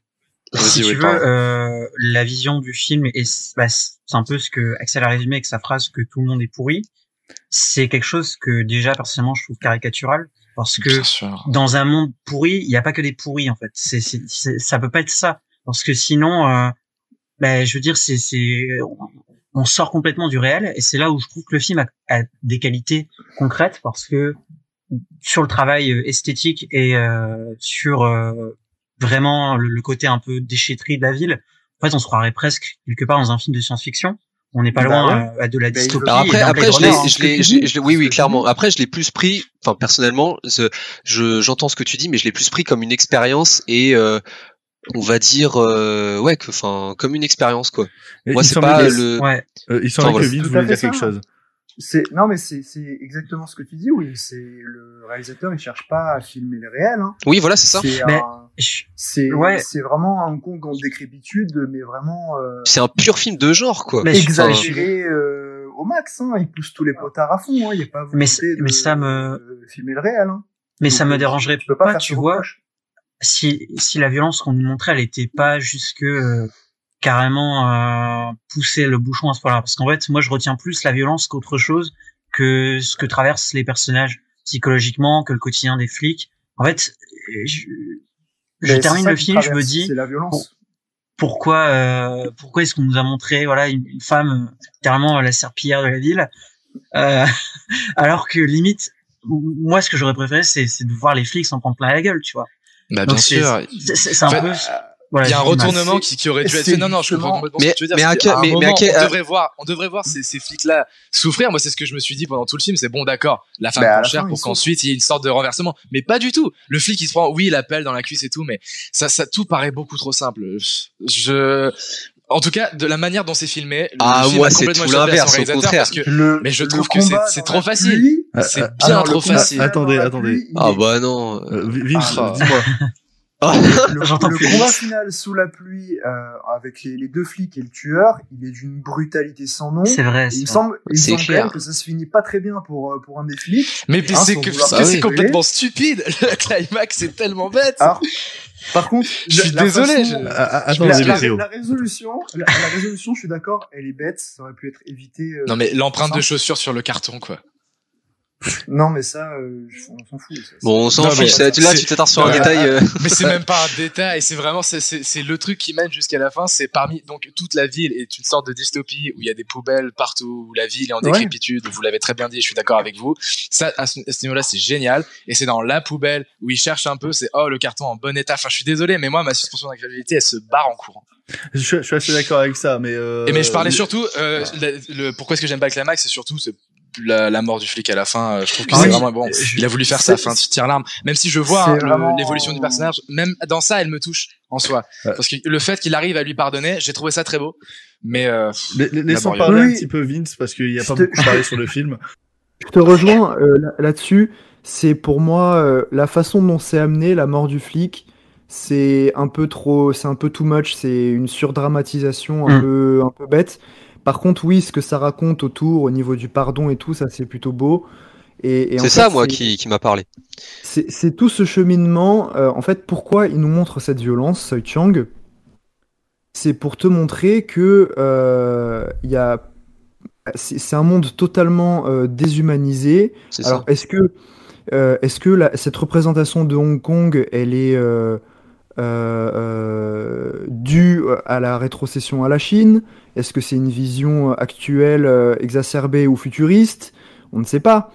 si tu veux, euh, la vision du film, et c'est bah, c'est un peu ce que Axel a résumé avec sa phrase que tout le monde est pourri, c'est quelque chose que déjà, personnellement, je trouve caricatural, parce que dans un monde pourri, il n'y a pas que des pourris, en fait. C'est, c'est, ça peut pas être ça. Parce que sinon, euh, ben, je veux dire, c'est, c'est, on, sort complètement du réel, et c'est là où je trouve que le film a, a des qualités concrètes, parce que sur le travail euh, esthétique et euh, sur euh, vraiment le, le côté un peu déchetterie de la ville, en fait, on se croirait presque quelque part dans un film de science-fiction. On n'est pas Bah loin euh, de la Bah, dystopie. après, je l'ai, je oui, oui, clairement. Après, je l'ai plus pris, enfin, personnellement, je, je- j'entends ce que tu dis, mais je l'ai plus pris comme une expérience et, euh, on va dire, euh, ouais, que, enfin, comme une expérience, quoi. Et Moi, il c'est pas le, Ouais. euh, il semblait Enfin, que voilà. Vince Tout à voulait fait dire quelque ça. chose. C'est non mais c'est c'est exactement ce que tu dis oui c'est le réalisateur il cherche pas à filmer le réel hein. oui, voilà, c'est ça. c'est Mais- un- Je- c'est Ouais. c'est vraiment un Hong Kong en décrépitude mais vraiment euh, C'est un pur film de genre, quoi. Mais exagéré euh, au max hein. il pousse tous les potards à fond hein. il y a pas Mais de, mais ça me- de filmer le réel hein. Mais ça me dérangerait tu peux pas, tu vois, si, si la violence qu'on nous montrait, elle était pas jusque euh, carrément euh, pousser le bouchon à ce point-là. Parce qu'en fait, moi, je retiens plus la violence qu'autre chose que ce que traversent les personnages psychologiquement, que le quotidien des flics. En fait, je, je Mais c'est termine le film, je me dis la violence pourquoi, euh, pourquoi est-ce qu'on nous a montré, voilà, une, une femme euh, carrément la serpillière de la ville, euh, alors que limite, moi, ce que j'aurais préféré, c'est c'est de voir les flics s'en prendre plein la gueule, tu vois. Bah, Donc bien c'est- sûr. c'est un En fait, peu. Voilà, Il y a un retournement qui, qui aurait dû être fait. Non, non, je comprends complètement Mais- ce que tu veux dire. mais à quel- mais- mais à moment, quel- on à- devrait voir, on devrait voir ces, ces flics-là souffrir. Moi, c'est ce que je me suis dit pendant tout le film. C'est bon, d'accord, la femme Bah, à prend cher pour qu'ensuite il y ait une sorte de renversement. Mais pas du tout. Le flic, il se prend, oui, il appelle dans la cuisse et tout, mais ça, ça, tout paraît beaucoup trop simple. Je, en tout cas, de la manière dont c'est filmé, le Ah, film moi, a c'est complètement tout à l'inverse, au contraire. parce que Le- Mais je le trouve que c'est- combat c'est dans trop facile. Ah, c'est ah, bien trop facile. Attendez, attendez. Ah, bah non. Euh, Vince, Ah. dis-moi. Le, combat final sous la pluie euh, avec les, les deux flics et le tueur, il est d'une brutalité sans nom. C'est vrai. Il me semble, il semble clair. même que ça se finit pas très bien pour euh, pour un des flics. Mais Hein, c'est sans que, vouloir parce que c'est spoiler. complètement stupide. Le climax, c'est tellement bête. Alors, par contre, Je suis désolé, façon- je- Ah, ah, la, résolution, la, la résolution, je suis d'accord, elle est bête, ça aurait pu être évité. euh, Non mais l'empreinte de chaussures sur le carton quoi. Non, mais ça, euh, on s'en fout. ça. Bon, on s'en Non, fout. mais c'est- Là, tu t'attardes sur un détail. euh, Mais c'est même pas un détail, c'est vraiment c'est c'est c'est le truc qui mène jusqu'à la fin, c'est parmi donc toute la ville est une sorte de dystopie où il y a des poubelles partout, où la ville est en Ouais. décrépitude, vous l'avez très bien dit, je suis d'accord avec vous. Ça à ce, niveau-là, c'est génial et c'est dans la poubelle où ils cherchent un peu, c'est oh le carton en bon état. Enfin, je suis désolé mais moi ma suspension d'incrédulité, elle se barre en courant. Je, suis- je suis assez d'accord avec ça, mais. Euh, Et mais je parlais surtout, euh, le, pourquoi est-ce que j'aime pas le climax, c'est surtout c'est la, la mort du flic à la fin. euh, Je trouve que Ah c'est oui. vraiment bon. Il a voulu faire ça, C'est- fin, tu tires l'arme. Même si je vois hein, vraiment- l'évolution du personnage, même dans ça, elle me touche en soi. Ouais. Parce que le fait qu'il arrive à lui pardonner, j'ai trouvé ça très beau. Mais euh, La- la- Laissons parler oui. un petit peu Vince parce qu'il n'y a Je pas te- beaucoup parlé sur le film. Je te rejoins euh, là- là-dessus. C'est pour moi euh, la façon dont c'est amené la mort du flic. C'est un peu trop, c'est un peu too much. C'est une surdramatisation un Mm. peu, un peu bête. Par contre, oui, ce que ça raconte autour, au niveau du pardon et tout, ça c'est plutôt beau. Et, C'est fait, ça, moi, qui, qui m'a parlé. c'est tout ce cheminement. euh, en fait, pourquoi il nous montre cette violence, Soi Chang? C'est pour te montrer que euh, y a, c'est un monde totalement euh, déshumanisé. C'est Alors, est-ce que, euh, est-ce que la- cette représentation de Hong Kong, elle est due à la rétrocession à la Chine? Est-ce que c'est une vision actuelle, euh, exacerbée ou futuriste? On ne sait pas.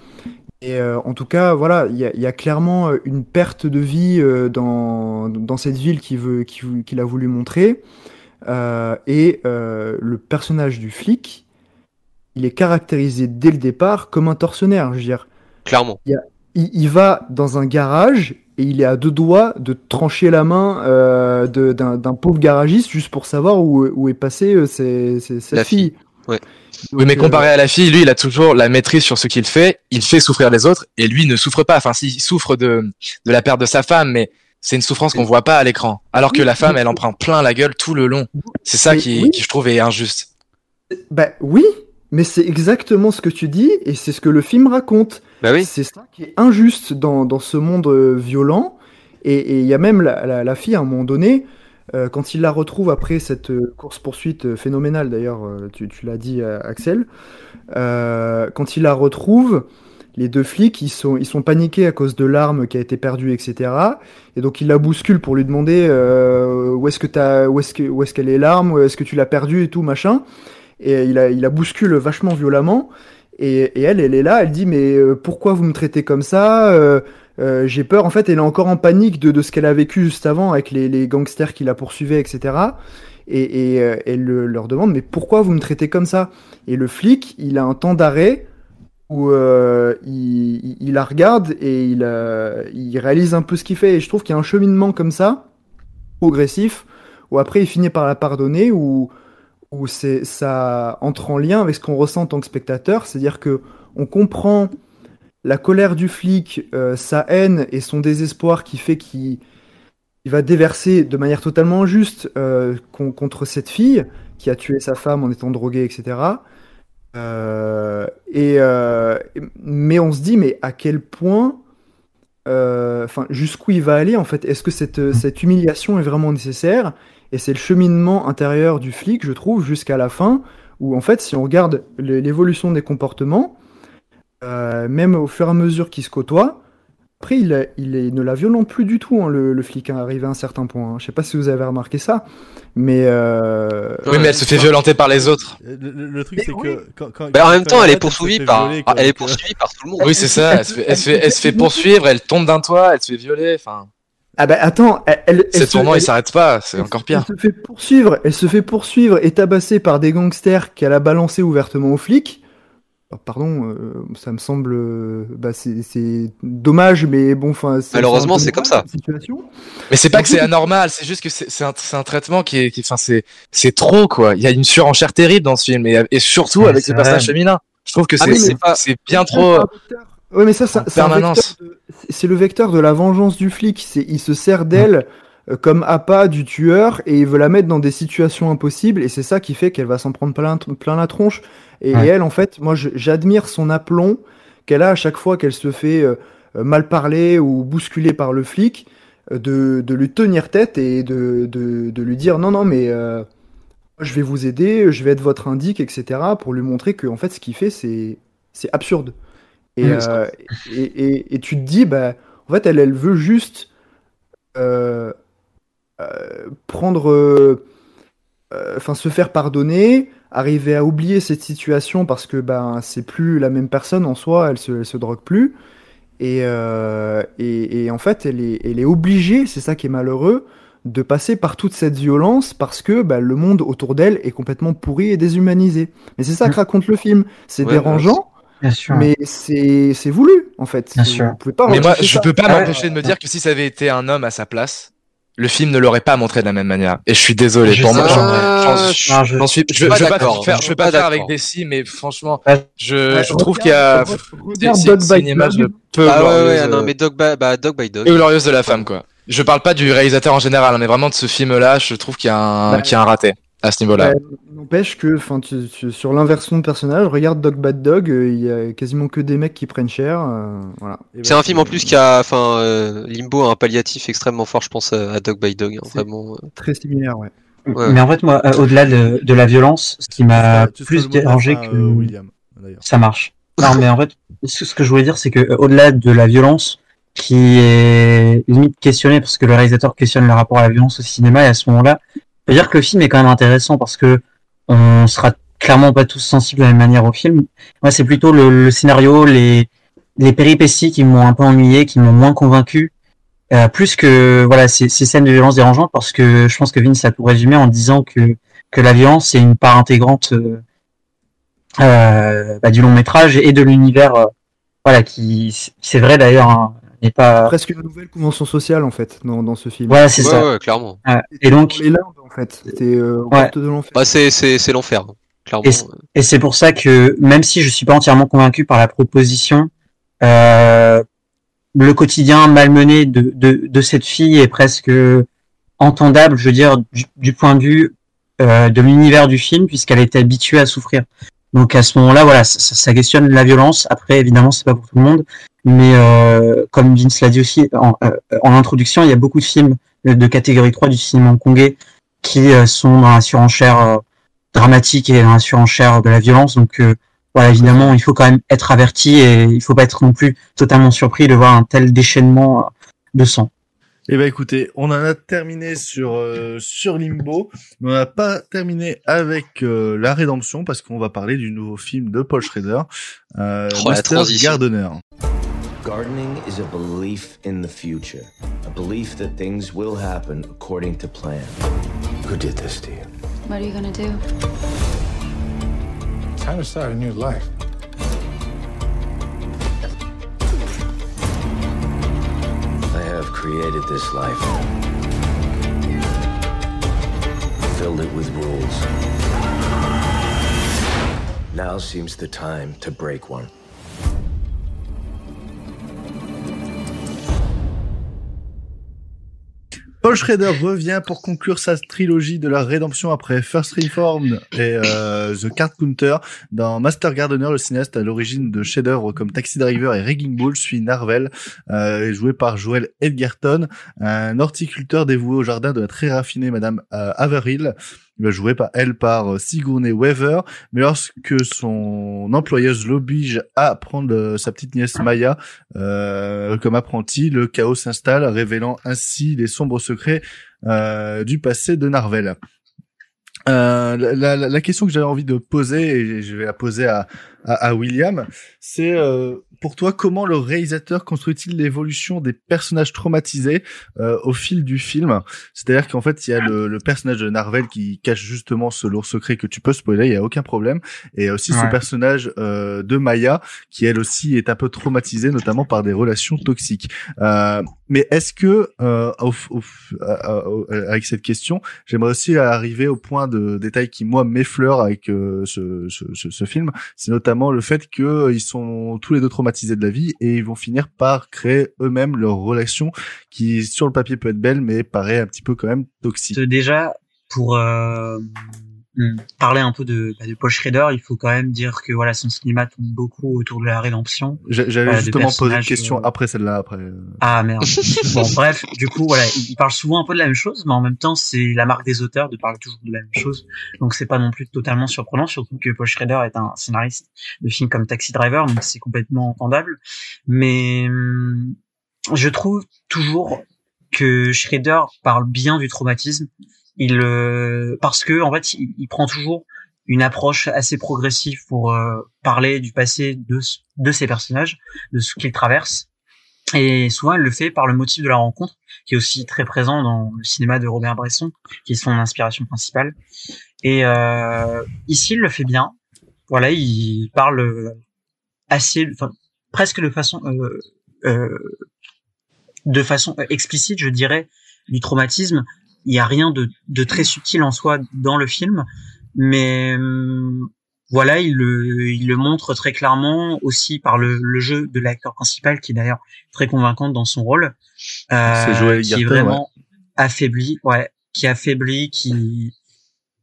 Et euh, en tout cas, voilà, il y, a- il y a clairement euh, une perte de vie euh, dans, dans cette ville qu'il veut, qu'il qu'il a voulu montrer. Euh, et euh, le personnage du flic, il est caractérisé dès le départ comme un tortionnaire. Je veux dire, Clairement. il il, il va dans un garage et il est à deux doigts de trancher la main euh, de- d'un pauvre garagiste juste pour savoir où, où est passée euh, ses- ses- sa La fille. Ouais. Oui, mais euh, comparé à la fille, lui, il a toujours la maîtrise sur ce qu'il fait. Il fait souffrir les autres et lui ne souffre pas. Enfin, s'il souffre de, de la perte de sa femme, mais c'est une souffrance qu'on voit pas à l'écran. Alors que la femme, elle en prend plein la gueule tout le long. C'est ça Mais qui, oui. qui, je trouve, est injuste. Bah oui, mais c'est exactement ce que tu dis et c'est ce que le film raconte. Bah. C'est ça qui est injuste dans, dans ce monde euh, violent. Et il y a même la, la- fille à un moment donné, euh, quand il la retrouve après cette euh, course-poursuite phénoménale, d'ailleurs, tu, tu l'as dit, Axel, quand il la retrouve, les deux flics, ils sont, ils sont paniqués à cause de l'arme qui a été perdue, etc. Et donc il la bouscule pour lui demander où est-ce que t'as, où est-ce que, où est-ce qu'elle est l'arme, où est-ce que tu l'as perdue et tout machin. Et il la, il la bouscule vachement violemment. Et, elle, elle est là, elle dit mais euh, pourquoi vous me traitez comme ça Euh, euh, J'ai peur. En fait, elle est encore en panique de, de ce qu'elle a vécu juste avant avec les, gangsters qui la poursuivaient, etc. Et, elle le- leur demande mais pourquoi vous me traitez comme ça? Et le flic, il a un temps d'arrêt où il, la regarde et il, il réalise un peu ce qu'il fait. Et je trouve qu'il y a un cheminement comme ça, progressif, où après il finit par la pardonner, où, où c'est, ça entre en lien avec ce qu'on ressent en tant que spectateur. C'est-à-dire que on comprend la colère du flic, euh, sa haine et son désespoir qui fait qu'il il va déverser de manière totalement injuste euh, con- contre cette fille qui a tué sa femme en étant droguée, etc. Euh, et, mais on se dit, mais à quel point, enfin, jusqu'où il va aller en fait? Est-ce que cette, cette humiliation est vraiment nécessaire? Et c'est le cheminement intérieur du flic, je trouve, jusqu'à la fin, où en fait, si on regarde l'é- l'évolution des comportements, euh, même au fur et à mesure qu'ils se côtoient, après, il, est- il, est- il ne la violente plus du tout, hein, le, le flic, hein, arrivé à un certain point. hein. Je sais pas si vous avez remarqué ça, mais... euh, Oui, mais elle se fait violenter par les autres. Le, le- le truc, c'est oui. que quand, quand- Bah, en même temps, elle est poursuivie par, violer, quoi, elle est euh, poursuivie par tout le monde. Oui, c'est ça. Elle se fait, elle se fait, elle se fait poursuivre, elle tombe d'un toit, elle se fait violer. Enfin, Ah bah attends, elle, elle, se- elle- ils s'arrêtent pas. C'est encore pire. Elle se fait poursuivre, elle se fait poursuivre et tabasser par des gangsters qu'elle a balancé ouvertement aux flics. Alors, pardon, euh, ça me semble, euh, bah, c'est c'est dommage, mais bon, enfin. c'est- Malheureusement, c'est comme ça. Situation. Mais c'est pas que c'est anormal, c'est juste que c'est c'est un, c'est un traitement qui est, qui, enfin, c'est, c'est trop, quoi. Il y a une surenchère terrible dans ce film, et, et surtout Ouais, avec personnages vrai. féminins. Je trouve que Ah, c'est, mais c'est, c'est pas- c'est bien trop. Ouais, mais ça, c'est en c'est de- le vecteur de la vengeance du flic. C'est, il se sert d'elle euh, comme appât du tueur et il veut la mettre dans des situations impossibles et c'est ça qui fait qu'elle va s'en prendre plein, plein la tronche. Et, Ouais. et elle, en fait, moi, j'admire son aplomb qu'elle a à chaque fois qu'elle se fait euh, euh, mal parler ou bousculer par le flic, de, de lui tenir tête et de, de, de lui dire non, non, mais euh, je vais vous aider, je vais être votre indique, etc. pour lui montrer que en fait, ce qu'il fait, c'est c'est absurde. Et, Mm. euh, et, et, et tu te dis, bah, en fait, elle, elle veut juste euh, euh, prendre, euh, enfin, se faire pardonner, arriver à oublier cette situation parce que ben c'est plus la même personne en soi, elle se, elle se drogue plus. Et, euh, et, et en fait, elle est, elle est obligée, c'est ça qui est malheureux, de passer par toute cette violence parce que bah, le monde autour d'elle est complètement pourri et déshumanisé. Mais c'est ça que raconte le film. C'est Ouais, dérangeant, sûr. mais c'est c'est voulu en fait. Bien sûr. pas Mais moi, je ça. peux pas Ah ouais. m'empêcher de me dire que si ça avait été un homme à sa place, le film ne l'aurait pas montré de la même manière. Et je suis désolé. Je Pour moi, j'en- je- suis, je je, suis je pas vais pas d'accord. faire, Je vais pas pas faire avec des si, mais franchement, je, je trouve qu'il y a, c'est une image peu Ah ouais, non, euh, mais Dog, by- bah, Dog by Dog. peu glorieuse de la femme, quoi. Je parle pas du réalisateur en général, hein, mais vraiment de ce film-là, je trouve qu'il y a un, Bah, qu'il y a un raté à ce niveau-là. Ouais, N'empêche que, enfin, tu- tu- sur l'inversion de personnage, regarde Dog Bad Dog, euh, il y a quasiment que des mecs qui prennent cher, euh, voilà. C'est bah, un film en plus qui a, enfin, euh, Limbo a un palliatif extrêmement fort, je pense, à à Dog by Dog, hein, vraiment. euh. Très similaire, ouais. Ouais. Mais en fait, moi, euh, au-delà de, de la violence, ce qui m'a plus dérangé que euh, William, ça marche. Non, mais en fait, ce ce que je voulais dire, c'est que euh, au-delà de la violence, qui est limite questionnée parce que le réalisateur questionne le rapport à la violence au cinéma, et à ce moment-là, je veux dire que le film est quand même intéressant parce que on sera clairement pas tous sensibles de la même manière au film. Moi, c'est plutôt le, le scénario, les, les péripéties qui m'ont un peu ennuyé, qui m'ont moins convaincu, euh, plus que voilà ces, ces scènes de violence dérangeantes, parce que je pense que Vince a tout résumé en disant que que la violence c'est une part intégrante euh, euh, bah, du long métrage et de l'univers euh, voilà, qui c'est vrai d'ailleurs, hein, n'est pas Presque une nouvelle convention sociale en fait dans, dans ce film. voilà, c'est Ouais, ça. ouais, clairement. Ouais. Et donc, les limbes en fait. C'était euh, Ouais. de l'enfer. Bah, c'est, c'est, c'est l'enfer. Clairement. Et c'est pour ça que même si je suis pas entièrement convaincu par la proposition, euh, le quotidien malmené de, de, de cette fille est presque entendable, je veux dire, du, du point de vue euh, de l'univers du film, puisqu'elle était habituée à souffrir. Donc à ce moment-là, voilà, ça, ça- ça questionne la violence. Après, évidemment, c'est pas pour tout le monde, mais euh, comme Vince l'a dit aussi en, euh, en introduction, il y a beaucoup de films de, catégorie 3 du cinéma hongkongais qui euh, sont dans la surenchère euh, dramatique et dans la surenchère de la violence. Donc euh, voilà, évidemment, il faut quand même être averti et il faut pas être non plus totalement surpris de voir un tel déchaînement de sang. Eh ben écoutez, on en a terminé sur euh, sur Limbo, mais on n'a pas terminé avec euh, la rédemption parce qu'on va parler du nouveau film de Paul Schrader, euh, Oh, Master. Gardener. Gardening is a belief in the future, a belief that things will happen according to plan. Who did this to you? What are you gonna do? Time to start a new life. I have created this life, filled it with rules. Now seems the time to break one. Paul Schrader revient pour conclure sa trilogie de la rédemption après First Reformed et euh, The Card Counter. Dans Master Gardener, le cinéaste à l'origine de chefs-d'œuvre comme Taxi Driver et Rigging Bull suit Narvel, euh, joué par Joel Edgerton, un horticulteur dévoué au jardin de la très raffinée Madame euh, Averill. Il va jouer par elle par euh, Sigourney Weaver, mais lorsque son employeuse l'oblige à prendre sa petite nièce Maya euh, comme apprenti, le chaos s'installe, révélant ainsi les sombres secrets euh, du passé de Narvel. Euh, la, la- la question que j'avais envie de poser, et je vais la poser à, à, à William, c'est euh, pour toi comment le réalisateur construit-il l'évolution des personnages traumatisés euh, au fil du film? C'est-à-dire qu'en fait, il y a le, le personnage de Narvel qui cache justement ce lourd secret que tu peux spoiler, il y a aucun problème, et aussi ce personnage euh, de Maya qui elle aussi est un peu traumatisée, notamment par des relations toxiques. Euh, mais est-ce que euh, au- au- euh, avec cette question, j'aimerais aussi arriver au point de détail qui moi m'effleure avec ce, ce, ce, ce film, c'est notamment le fait que euh, sont tous les deux traumatisés de la vie et ils vont finir par créer eux-mêmes leur relation qui sur le papier peut être belle mais paraît un petit peu quand même toxique. Déjà, pour euh, hmm, parler un peu de, bah, de Paul Schrader, il faut quand même dire que voilà, son cinéma tourne beaucoup autour de la rédemption. J'a- J'allais euh, de justement poser une question euh, après celle-là après. euh. Ah merde. bon, bref, du coup, voilà, il il parle souvent un peu de la même chose, mais en même temps, c'est la marque des auteurs de parler toujours de la même chose. Donc, c'est pas non plus totalement surprenant, surtout que Paul Schrader est un scénariste de films comme Taxi Driver, donc c'est complètement entendable. Mais hum, je trouve toujours que Schrader parle bien du traumatisme. Il euh, parce que en fait, il, prend toujours une approche assez progressive pour euh, parler du passé de de ces personnages, de ce qu'ils traversent. Et souvent, elle le fait par le motif de la rencontre, qui est aussi très présent dans le cinéma de Robert Bresson, qui est son inspiration principale. Et euh, ici, il le fait bien. Voilà, il parle assez, enfin, presque de façon, euh, euh, de façon explicite, je dirais, du traumatisme. Il y a rien de, de très subtil en soi dans le film, mais hum, voilà, il le, il le montre très clairement aussi par le, le jeu de l'acteur principal, qui est d'ailleurs très convaincante dans son rôle, euh, qui est vraiment affaibli, ouais, qui affaiblit, qui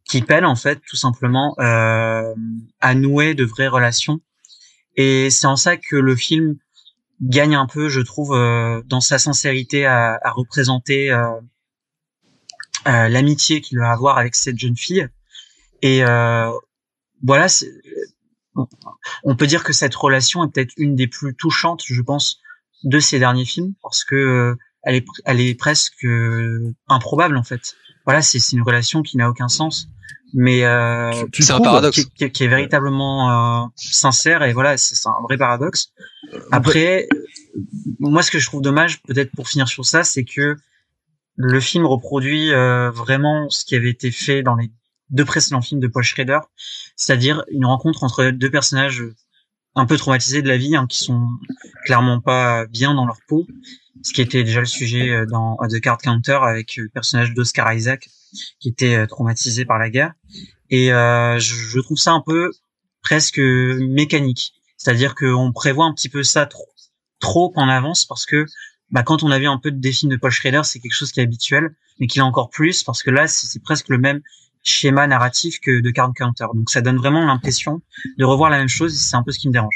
qui peine en fait tout simplement euh, à nouer de vraies relations. Et c'est en ça que le film gagne un peu, je trouve, euh, dans sa sincérité à, à représenter euh, euh, l'amitié qu'il va avoir avec cette jeune fille. Et euh, voilà, c'est- on- peut dire que cette relation est peut-être une des plus touchantes, je pense, de ces derniers films, parce que euh, elle est, elle est presque euh, improbable en fait. Voilà, c'est c'est une relation qui n'a aucun sens, mais euh, C'est un paradoxe. qui, qui- qui est véritablement euh, sincère et voilà, c'est un vrai paradoxe. Après, euh, moi, ce que je trouve dommage, peut-être pour finir sur ça, c'est que le film reproduit euh, vraiment ce qui avait été fait dans les deux précédents films de Paul Schrader, c'est-à-dire une rencontre entre deux personnages un peu traumatisés de la vie, hein, qui sont clairement pas bien dans leur peau, ce qui était déjà le sujet euh, dans The Card Counter avec le personnage d'Oscar Isaac, qui était traumatisé par la guerre. Et euh, je, trouve ça un peu presque mécanique, c'est-à-dire qu'on prévoit un petit peu ça trop en avance parce que bah, quand on a vu un peu des films de Paul Schrader, c'est quelque chose qui est habituel, mais qu'il a encore plus parce que là, c'est presque le même schéma narratif que de Card Counter. Donc ça donne vraiment l'impression de revoir la même chose et c'est un peu ce qui me dérange.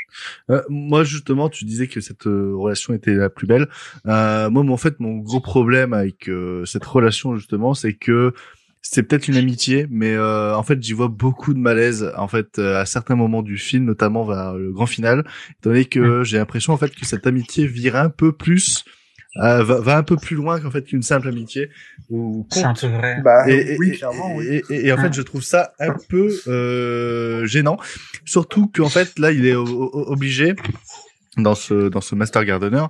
Euh, moi justement, tu disais que cette euh, relation était la plus belle. Euh, moi, en fait, mon gros problème avec euh, cette relation justement, c'est que c'est peut-être une amitié, mais en fait, j'y vois beaucoup de malaise en fait à certains moments du film, notamment vers le grand final, étant donné que j'ai l'impression en fait que cette amitié vire un peu plus euh, va, va, un peu plus loin qu'en fait qu'une simple amitié. Ou C'est un peu vrai. Bah, et, oui, clairement. Et, et, en fait, je trouve ça un peu euh, gênant, surtout qu'en fait là, il est obligé dans ce dans ce master gardener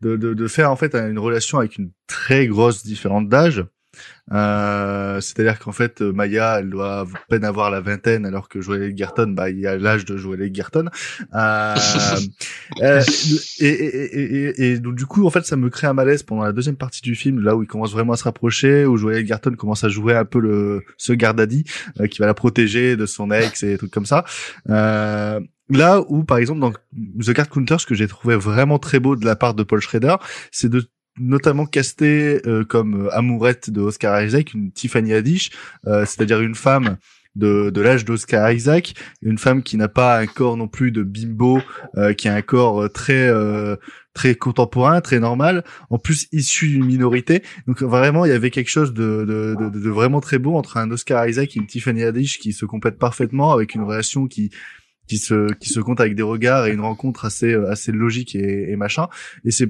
de, de, de faire en fait une relation avec une très grosse différence d'âge euh, c'est-à-dire qu'en fait, Maya, elle doit à peine avoir la vingtaine, alors que Joël Edgerton, bah, il a l'âge de Joël Edgerton. Euh, euh, et, et, et, et, donc du coup, en fait, ça me crée un malaise pendant la deuxième partie du film, là où il commence vraiment à se rapprocher, où Joël Edgerton commence à jouer un peu le ce gardadi euh, qui va la protéger de son ex et des trucs comme ça. Euh, là où, par exemple, dans The Card Counter, ce que j'ai trouvé vraiment très beau de la part de Paul Schrader, c'est de notamment casté euh, comme euh, amourette de Oscar Isaac une Tiffany Haddish, euh, c'est-à-dire une femme de, de l'âge d'Oscar Isaac, une femme qui n'a pas un corps non plus de bimbo, qui a un corps très très contemporain, très normal, en plus issu d'une minorité. Donc vraiment, il y avait quelque chose de, de, de, de vraiment très beau entre un Oscar Isaac et une Tiffany Haddish qui se complètent parfaitement avec une relation qui qui se qui se compte avec des regards et une rencontre assez euh, assez logique et, et machin. Et c'est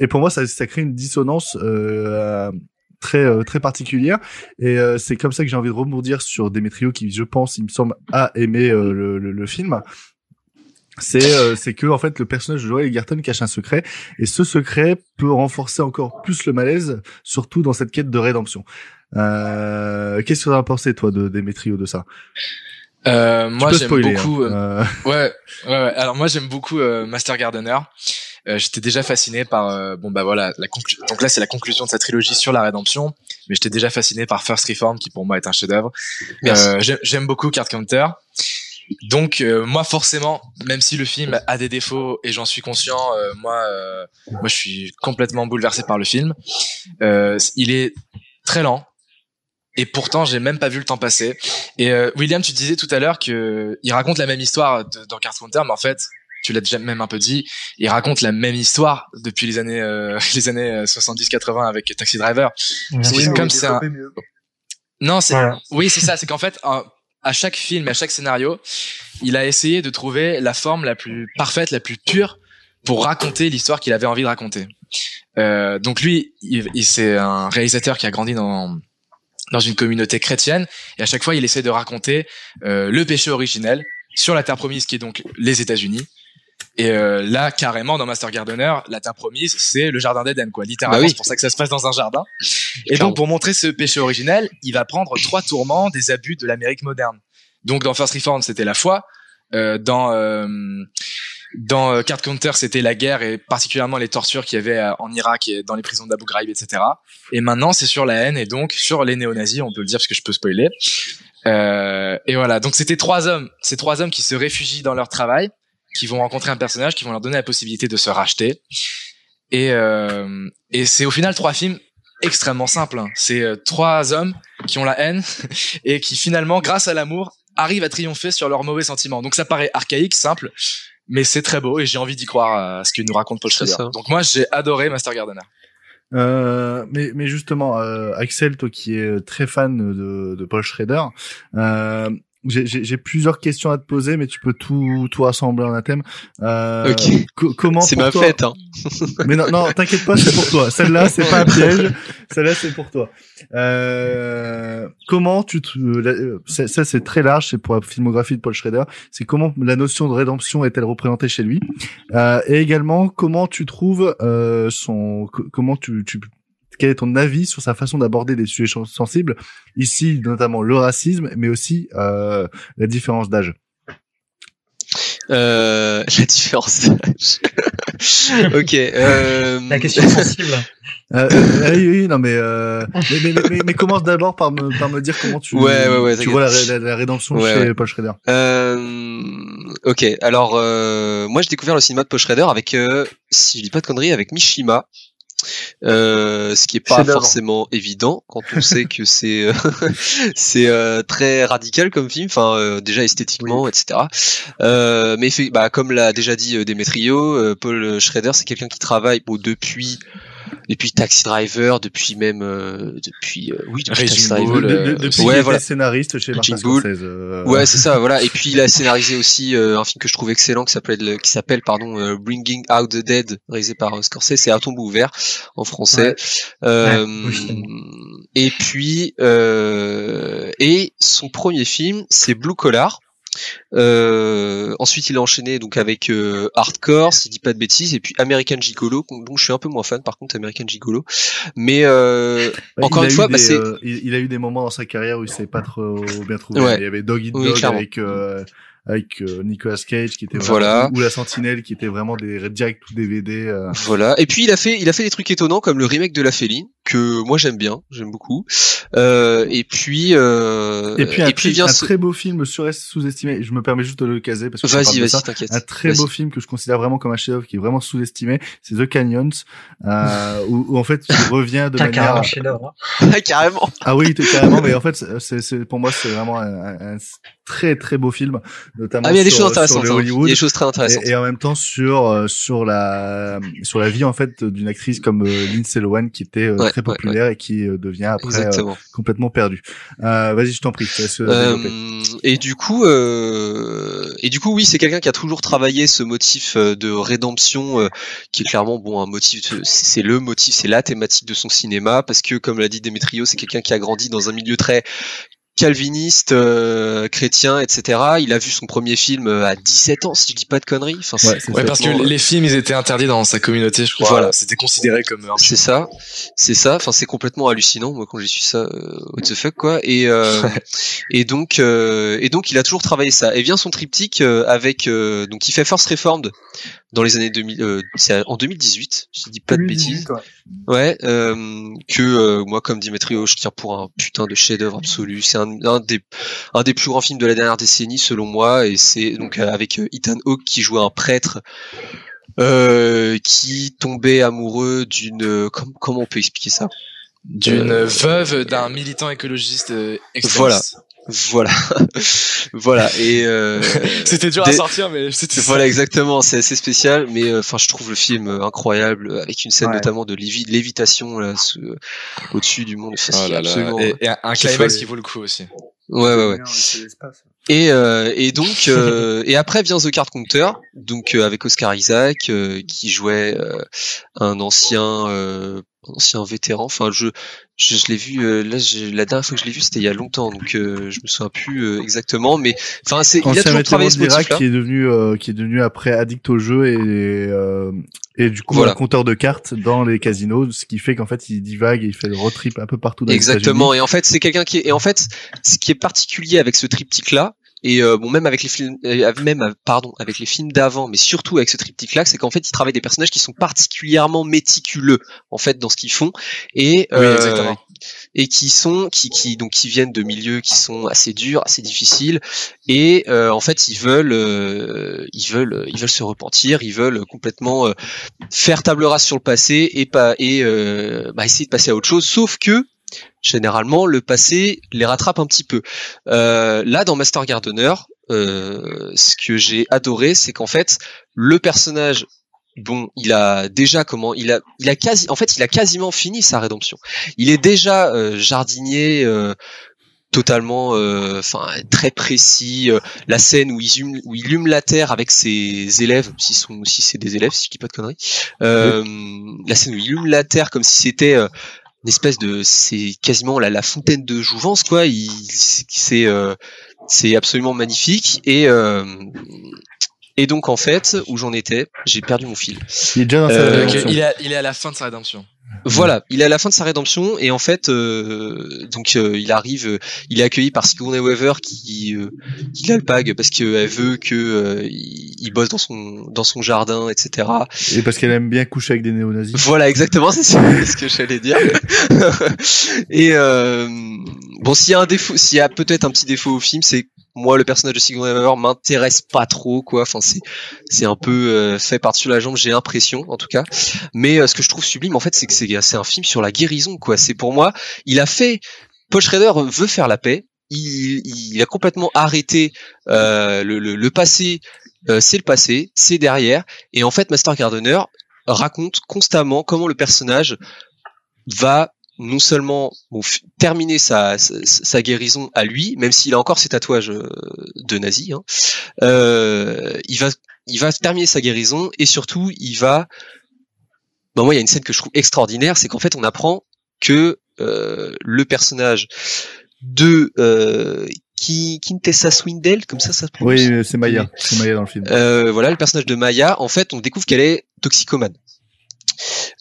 et pour moi ça ça crée une dissonance euh, très euh, très particulière. Et euh, c'est comme ça que j'ai envie de rebondir sur Demetrio qui je pense il me semble a aimé le, le, le, film. C'est c'est que en fait le personnage de Joel Egerton cache un secret. Et ce secret peut renforcer encore plus le malaise surtout dans cette quête de rédemption. Qu'est-ce que tu as pensé toi de Demetrio de ça? Euh, moi j'aime beaucoup. Hein. Euh, ouais, ouais, ouais, Alors moi j'aime beaucoup euh, Master Gardener. Euh, j'étais déjà fasciné par bon bah voilà la conclusion. Donc là c'est la conclusion de sa trilogie sur la rédemption, mais j'étais déjà fasciné par First Reform qui pour moi est un chef-d'œuvre. j'aime beaucoup Card Counter. Donc moi forcément, même si le film a des défauts et j'en suis conscient, moi moi je suis complètement bouleversé par le film. il est très lent, et pourtant j'ai même pas vu le temps passer. Et euh, William, tu disais tout à l'heure que il raconte la même histoire dans Card Counter, mais en fait, tu l'as déjà même un peu dit, il raconte la même histoire depuis les années euh, les années 70-80 avec Taxi Driver. C'est comme ça. Non, c'est oui, c'est ça, c'est qu'en fait à chaque film, à chaque scénario, il a essayé de trouver la forme la plus parfaite, la plus pure pour raconter l'histoire qu'il avait envie de raconter. Euh, donc lui, il, il c'est un réalisateur qui a grandi dans dans une communauté chrétienne et à chaque fois il essaie de raconter euh, le péché originel sur la terre promise qui est donc les États-Unis. Et euh, là carrément dans Master Gardener la terre promise c'est le jardin d'Éden quoi littéralement. Bah c'est pour ça que ça se passe dans un jardin. Et donc pour montrer ce péché originel il va prendre trois tourments des abus de l'Amérique moderne. Donc dans First Reform c'était la foi. Euh, dans euh, dans euh, Card Counter, c'était la guerre et particulièrement les tortures qu'il y avait euh, en Irak et dans les prisons d'Abu Ghraib, etc. Et maintenant, c'est sur la haine et donc sur les néo-nazis, on peut le dire parce que je peux spoiler. Euh, et voilà, donc c'était trois hommes, ces trois hommes qui se réfugient dans leur travail, qui vont rencontrer un personnage, qui vont leur donner la possibilité de se racheter. Et, euh, et c'est au final trois films extrêmement simples. Hein. C'est euh, trois hommes qui ont la haine et qui finalement, grâce à l'amour, arrivent à triompher sur leurs mauvais sentiments. Donc ça paraît archaïque, simple, mais c'est très beau et j'ai envie d'y croire à ce que nous raconte Paul Schrader. Donc moi j'ai adoré Master Gardener. Euh, mais, mais justement, euh, Axel, toi qui es très fan de, de Paul Schrader, euh, j'ai plusieurs questions à te poser, mais tu peux tout tout assembler en un thème. Euh, comment C'est ma fête. Hein. mais non, non, t'inquiète pas, c'est pour toi. Celle-là, c'est pas un piège. Celle-là, c'est pour toi. Euh, comment tu te, ça, c'est très large, c'est pour la filmographie de Paul Schrader. C'est comment la notion de rédemption est-elle représentée chez lui, euh, et également comment tu trouves euh, son, comment tu, tu quel est ton avis sur sa façon d'aborder des sujets sensibles? Ici, notamment le racisme, mais aussi euh, la différence d'âge. Euh, la différence d'âge. ok. Euh... La question sensible. Euh, euh, oui, oui, non, mais, euh, mais, mais, mais, mais, mais commence d'abord par me, par me dire comment tu, Ouais, ouais, ouais, tu vois la, la, la rédemption Ouais, chez ouais. Paul Schrader. Euh, ok, alors euh, moi j'ai découvert le cinéma de Paul Schrader avec, euh, si je dis pas de conneries, avec Mishima. Euh, ce qui est pas forcément évident quand on sait que c'est euh, c'est euh, très radical comme film, enfin euh, déjà esthétiquement, etc. Euh, mais fait, bah, comme l'a déjà dit Demetrio, euh, Paul Schrader c'est quelqu'un qui travaille bon, depuis depuis Taxi Driver, depuis même euh, depuis euh, oui depuis Taxi Driver. De- de- euh, depuis ouais, voilà. scénariste chez Martin. Scorsese. euh, Ouais, c'est ça, voilà. Et puis il a scénarisé aussi euh, un film que je trouve excellent qui s'appelle qui s'appelle pardon euh, Bringing Out the Dead, réalisé par euh, Scorsese, c'est à tombeau ouvert en français. Euh, Ouais, et puis euh, et son premier film, c'est Blue Collar. Euh, ensuite, il a enchaîné donc avec euh, Hardcore, si je dis pas de bêtises, et puis American Gigolo, dont je suis un peu moins fan par contre American Gigolo. Mais euh, Bah, Encore une fois, des, bah, c'est- euh, il, a eu des moments dans sa carrière où il s'est pas trop bien trouvé. Ouais. Il y avait Dog Eat Oui, Dog clairement. avec euh, avec euh, Nicolas Cage qui était Voilà. vraiment, ou la Sentinelle qui était vraiment des direct ou DVD. euh, Voilà. Et puis il a fait, il a fait des trucs étonnants comme le remake de La Féline que moi j'aime bien, j'aime beaucoup. Euh, et puis euh, Et puis un, tri- vient un ce- très beau film sur sous-estimé. Je me permets juste de le caser parce que Vas-y, vas-y, t'inquiète. Un très beau film que je considère vraiment comme un chef-d'œuvre qui est vraiment sous-estimé, c'est The Canyons, euh, où, où en fait il revient de T'as manière. carrément chef-d'œuvre. Carrément. Ah oui, carrément. Mais en fait, c'est, c'est pour moi c'est vraiment un, un- un très très beau film, notamment Ah il y a des sur, choses intéressantes. sur hein. Il y Hollywood. a des choses très intéressantes. Et, et en même temps sur euh, sur la sur la vie en fait d'une actrice comme euh, Lindsay Lohan qui était euh, Ouais, très ouais, populaire et qui devient après complètement perdue. Euh, vas-y, je t'en prie. et du coup, euh, et du coup, oui, c'est quelqu'un qui a toujours travaillé ce motif de rédemption, qui est clairement bon un motif. c'est le motif, c'est la thématique de son cinéma, parce que comme l'a dit Demetrio, c'est quelqu'un qui a grandi dans un milieu très calviniste, euh, chrétien, etc. Il a vu son premier film euh, à 17 ans, si je dis pas de conneries. Enfin, Ouais, parce que les films, ils étaient interdits dans sa communauté, je crois. Voilà. C'était considéré comme un C'est ça, c'est ça. Enfin, c'est complètement hallucinant. Moi, quand j'ai su ça, euh, what the fuck, quoi. Et euh, et donc euh, et donc, il a toujours travaillé ça. Et vient son triptyque euh, avec donc il fait First Reformed dans les années 2000. Euh, c'est en 2018. Si je dis pas de 2018, bêtises. ouais. Ouais. euh, que euh, moi, comme Dimitrio, je tiens pour un putain de chef-d'œuvre absolu. C'est un, un des un des plus grands films de la dernière décennie, selon moi. Et c'est donc euh, avec euh, Ethan Hawke qui jouait un prêtre euh, qui tombait amoureux d'une euh, com- comment on peut expliquer ça? D'une Euh, veuve d'un militant écologiste Voilà. Voilà voilà et euh, C'était dur des- à sortir, mais c'était voilà exactement c'est assez spécial mais euh, enfin je trouve le film euh, incroyable euh, avec une scène Ouais. notamment de lévi- lévitation là sous- au-dessus du monde Oh là. Et, et un, climax qui vaut le coup aussi. ouais ouais ouais. Et, euh, et donc euh, et après vient The Card Counter donc euh, avec Oscar Isaac euh, qui jouait euh, un ancien euh, un ancien vétéran enfin je je, je l'ai vu euh, là j'ai- la dernière fois que je l'ai vu c'était il y a longtemps donc euh, je me souviens plus euh, exactement mais enfin c'est il a toujours travaillé de ce motif qui est devenu euh, qui est devenu après addict au jeu et et du coup Voilà. un compteur de cartes dans les casinos, ce qui fait qu'en fait il divague et il fait le road trip un peu partout dans Exactement. Et en fait, c'est quelqu'un qui est, et en fait, ce qui est particulier avec ce triptyque là, et euh, bon même avec les films, euh, même euh, pardon, avec les films d'avant, mais surtout avec ce triptyque là, c'est qu'en fait, ils travaillent des personnages qui sont particulièrement méticuleux en fait dans ce qu'ils font. Et euh, et qui sont qui qui donc qui viennent de milieux qui sont assez durs, assez difficiles. Et euh, en fait ils veulent euh, ils veulent ils veulent se repentir, ils veulent complètement euh, faire table rase sur le passé et pas et euh, bah, essayer de passer à autre chose. Sauf que généralement le passé les rattrape un petit peu. Euh, là dans Master Gardener, euh, ce que j'ai adoré c'est qu'en fait le personnage bon, il a déjà comment il a il a quasi en fait il a quasiment fini sa rédemption. Il est déjà euh, jardinier euh, totalement euh, enfin très précis euh, la scène où il hume où il hume la terre avec ses élèves si sont si c'est des élèves si je dis pas de conneries euh, la scène où il hume la terre comme si c'était euh, une espèce de c'est quasiment la, la fontaine de jouvence quoi il c'est euh, c'est absolument magnifique et euh, et donc en fait où j'en étais j'ai perdu mon fil Il est déjà dans sa Euh, Donc, rédemption. il, est à, il est à la fin de sa rédemption. Voilà, il est à la fin de sa rédemption et en fait, euh, donc euh, il arrive, euh, il est accueilli par Sigourney Weaver qui, euh, qui l'alpague parce qu'elle veut que euh, il, bosse dans son dans son jardin, etc. Et parce qu'elle aime bien coucher avec des néo-nazis. Voilà, exactement, c'est ce que j'allais dire. et euh, bon, s'il y a un défaut, s'il y a peut-être un petit défaut au film, c'est moi le personnage de Sigourney Weaver m'intéresse pas trop, quoi. Enfin, c'est c'est un peu euh, fait par-dessus la jambe, j'ai l'impression, en tout cas. Mais euh, ce que je trouve sublime, en fait, c'est que c'est un film sur la guérison, quoi. C'est pour moi, il a fait. Paul Schrader veut faire la paix. Il, il a complètement arrêté euh, le, le, le passé. euh, c'est le passé, c'est derrière. Et en fait, Master Gardener raconte constamment comment le personnage va non seulement bon, terminer sa, sa, sa guérison à lui, même s'il a encore ses tatouages euh, de nazi, hein, euh, il va il va terminer sa guérison et surtout il va Bon, moi il y a une scène que je trouve extraordinaire, c'est qu'en fait on apprend que euh, le personnage de euh, qui Kintessa Swindell, comme ça ça se prononce? Oui, c'est Maya. C'est Maya dans le film. Euh, voilà, le personnage de Maya, en fait, on découvre qu'elle est toxicomane.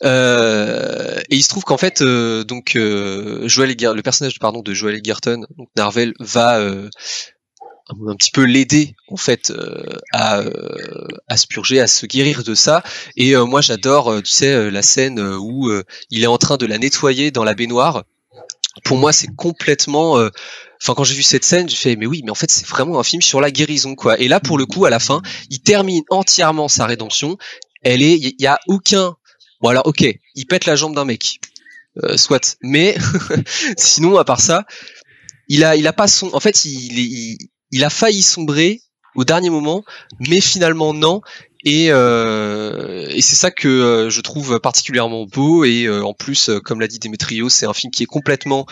Euh, et il se trouve qu'en fait, euh, donc euh, Joel Eger- le personnage pardon de Joel Egerton, donc Narvel, va euh, un petit peu l'aider en fait à, à se purger, à se guérir de ça. Et moi, j'adore, tu sais, la scène où il est en train de la nettoyer dans la baignoire. Pour moi, c'est complètement Enfin, quand j'ai vu cette scène, j'ai fait mais oui, mais en fait, c'est vraiment un film sur la guérison, quoi. Et là, pour le coup, à la fin, il termine entièrement sa rédemption. Elle est, il y a aucun. Bon alors, ok, il pète la jambe d'un mec, euh, soit. Mais sinon, à part ça, il a, il a pas son. En fait, il, il, a failli sombrer au dernier moment, mais finalement non. Et, euh, et c'est ça que euh, je trouve particulièrement beau. Et euh, en plus, comme l'a dit Demetrio, c'est un film qui est complètement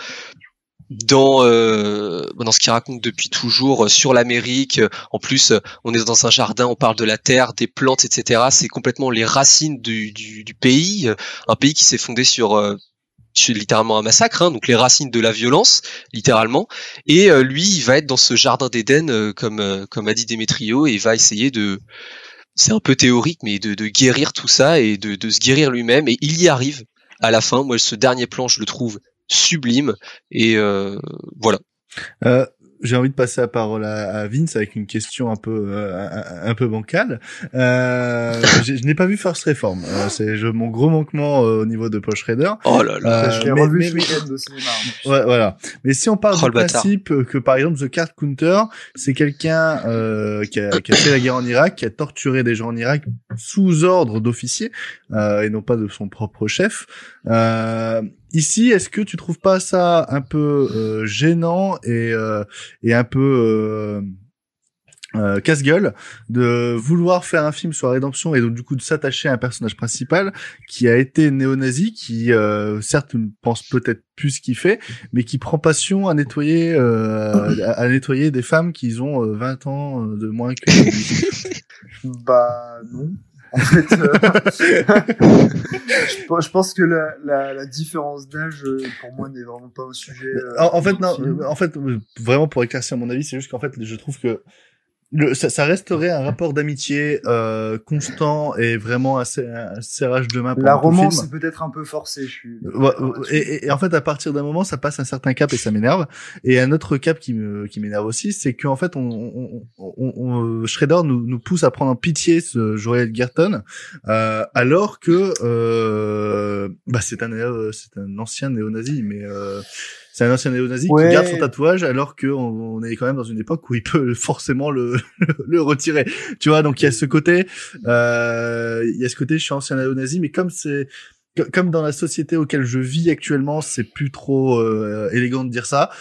dans euh, dans ce qu'il raconte depuis toujours euh, sur l'Amérique. En plus, euh, on est dans un jardin, on parle de la terre, des plantes, etc. C'est complètement les racines du, du, du pays, euh, un pays qui s'est fondé sur euh, sur littéralement un massacre, hein, donc les racines de la violence, littéralement. Et euh, lui, il va être dans ce jardin d'Éden, euh, comme euh, comme a dit Demetrio, et il va essayer de c'est un peu théorique, mais de, de guérir tout ça et de, de se guérir lui-même. Et il y arrive à la fin. Moi, ce dernier plan, je le trouve sublime. Et euh, voilà. Euh, j'ai envie de passer la parole à, à Vince avec une question un peu euh, un, un peu bancale. Euh, je n'ai pas vu First Reform. Euh, c'est je- mon gros manquement euh, au niveau de Paul Schrader. Oh là là. Euh, je l'ai mais- revu mais- cinéma. Ouais, voilà. Mais si on parle Oh, du bâtard. principe que, par exemple, The Card Counter, c'est quelqu'un euh, qui, a, qui a fait la guerre en Irak, qui a torturé des gens en Irak sous ordre d'officier euh, et non pas de son propre chef. Euh, ici, est-ce que tu trouves pas ça un peu euh, gênant et, euh, et un peu euh, euh, casse-gueule de vouloir faire un film sur la rédemption et donc du coup de s'attacher à un personnage principal qui a été néo-nazi, qui euh, certes ne pense peut-être plus ce qu'il fait, mais qui prend passion à nettoyer euh, à, à nettoyer des femmes qui ont euh, 20 ans de moins que lui? Bah non. En fait, euh, je, pe- je pense que la, la, la différence d'âge, euh, pour moi, n'est vraiment pas au sujet. euh, en, en fait du non, en fait euh, vraiment pour éclaircir mon avis, c'est juste qu'en fait je trouve que le, ça, ça resterait un rapport d'amitié euh, constant et vraiment un, ser- un serrage de main pendant La romance est peut-être un peu forcée. Je suis. Ouais, et, et- et en fait, à partir d'un moment, ça passe un certain cap et ça m'énerve. Et un autre cap qui me qui m'énerve aussi, c'est qu'en fait, on, on, on, on- Shredder nous, nous pousse à prendre en pitié ce Joel Gerton, euh, alors que euh, bah c'est un néo- c'est un ancien néo-nazi, mais euh, c'est un ancien néo-nazi Ouais. qui garde son tatouage alors que on, on est quand même dans une époque où il peut forcément le le retirer. Tu vois, donc il y a ce côté, euh, il y a ce côté, je suis ancien néo-nazi, mais comme c'est co- comme dans la société auquel je vis actuellement, c'est plus trop euh, élégant de dire ça.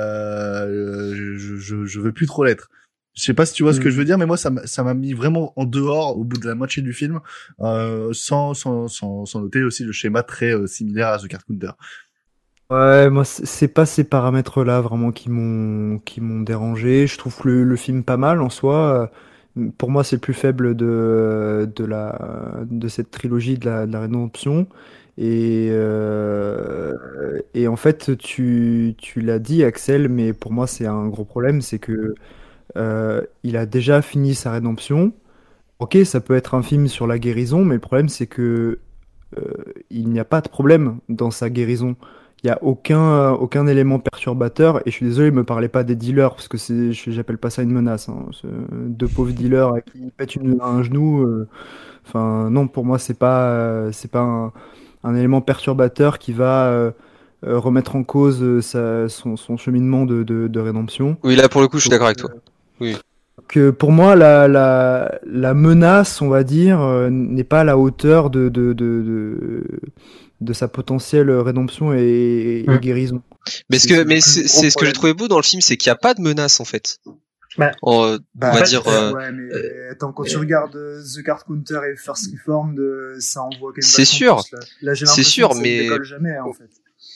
Euh, je, je, je veux plus trop l'être. Je sais pas si tu vois ce que Mm. je veux dire, mais moi ça m'a ça m'a mis vraiment en dehors au bout de la moitié du film, euh, sans, sans sans sans noter aussi le schéma très euh, similaire à The Card Counter. Ouais, moi, c'est pas ces paramètres-là vraiment qui m'ont qui m'ont dérangé. Je trouve le, le film pas mal en soi. Pour moi, c'est le plus faible de, de la, de cette trilogie de la, de la rédemption. Et, euh, et en fait, tu, tu l'as dit, Axel, mais pour moi, c'est un gros problème, c'est que euh, il a déjà fini sa rédemption. Ok, ça peut être un film sur la guérison, mais le problème, c'est que euh, il n'y a pas de problème dans sa guérison. Il n'y a aucun, aucun élément perturbateur. Et je suis désolé, ne me parlez pas des dealers, parce que j'appelle pas ça une menace. Hein. Deux pauvres dealers à qui pètent une- un genou. euh, Enfin, non, pour moi, c'est pas, euh, c'est pas un, un élément perturbateur qui va euh, euh, remettre en cause euh, sa- son, son cheminement de, de, de rédemption. Oui, là pour le coup, je suis d'accord avec toi. que pour moi, la, la, la menace, on va dire, euh, n'est pas à la hauteur de, de, de, sa potentielle rédemption et, et Mm. guérison. Mais, ce que, mais c'est ce que j'ai trouvé beau dans le film, c'est qu'il n'y a pas de menace en fait. Bah, euh, Bah, on va dire. euh, euh, ouais, mais attends, quand tu regardes euh, The Card Counter et First Reformed, euh, ça envoie quand même C'est sûr. plus, là. Là, C'est sûr, que ça ne mais- jamais, hein, en fait.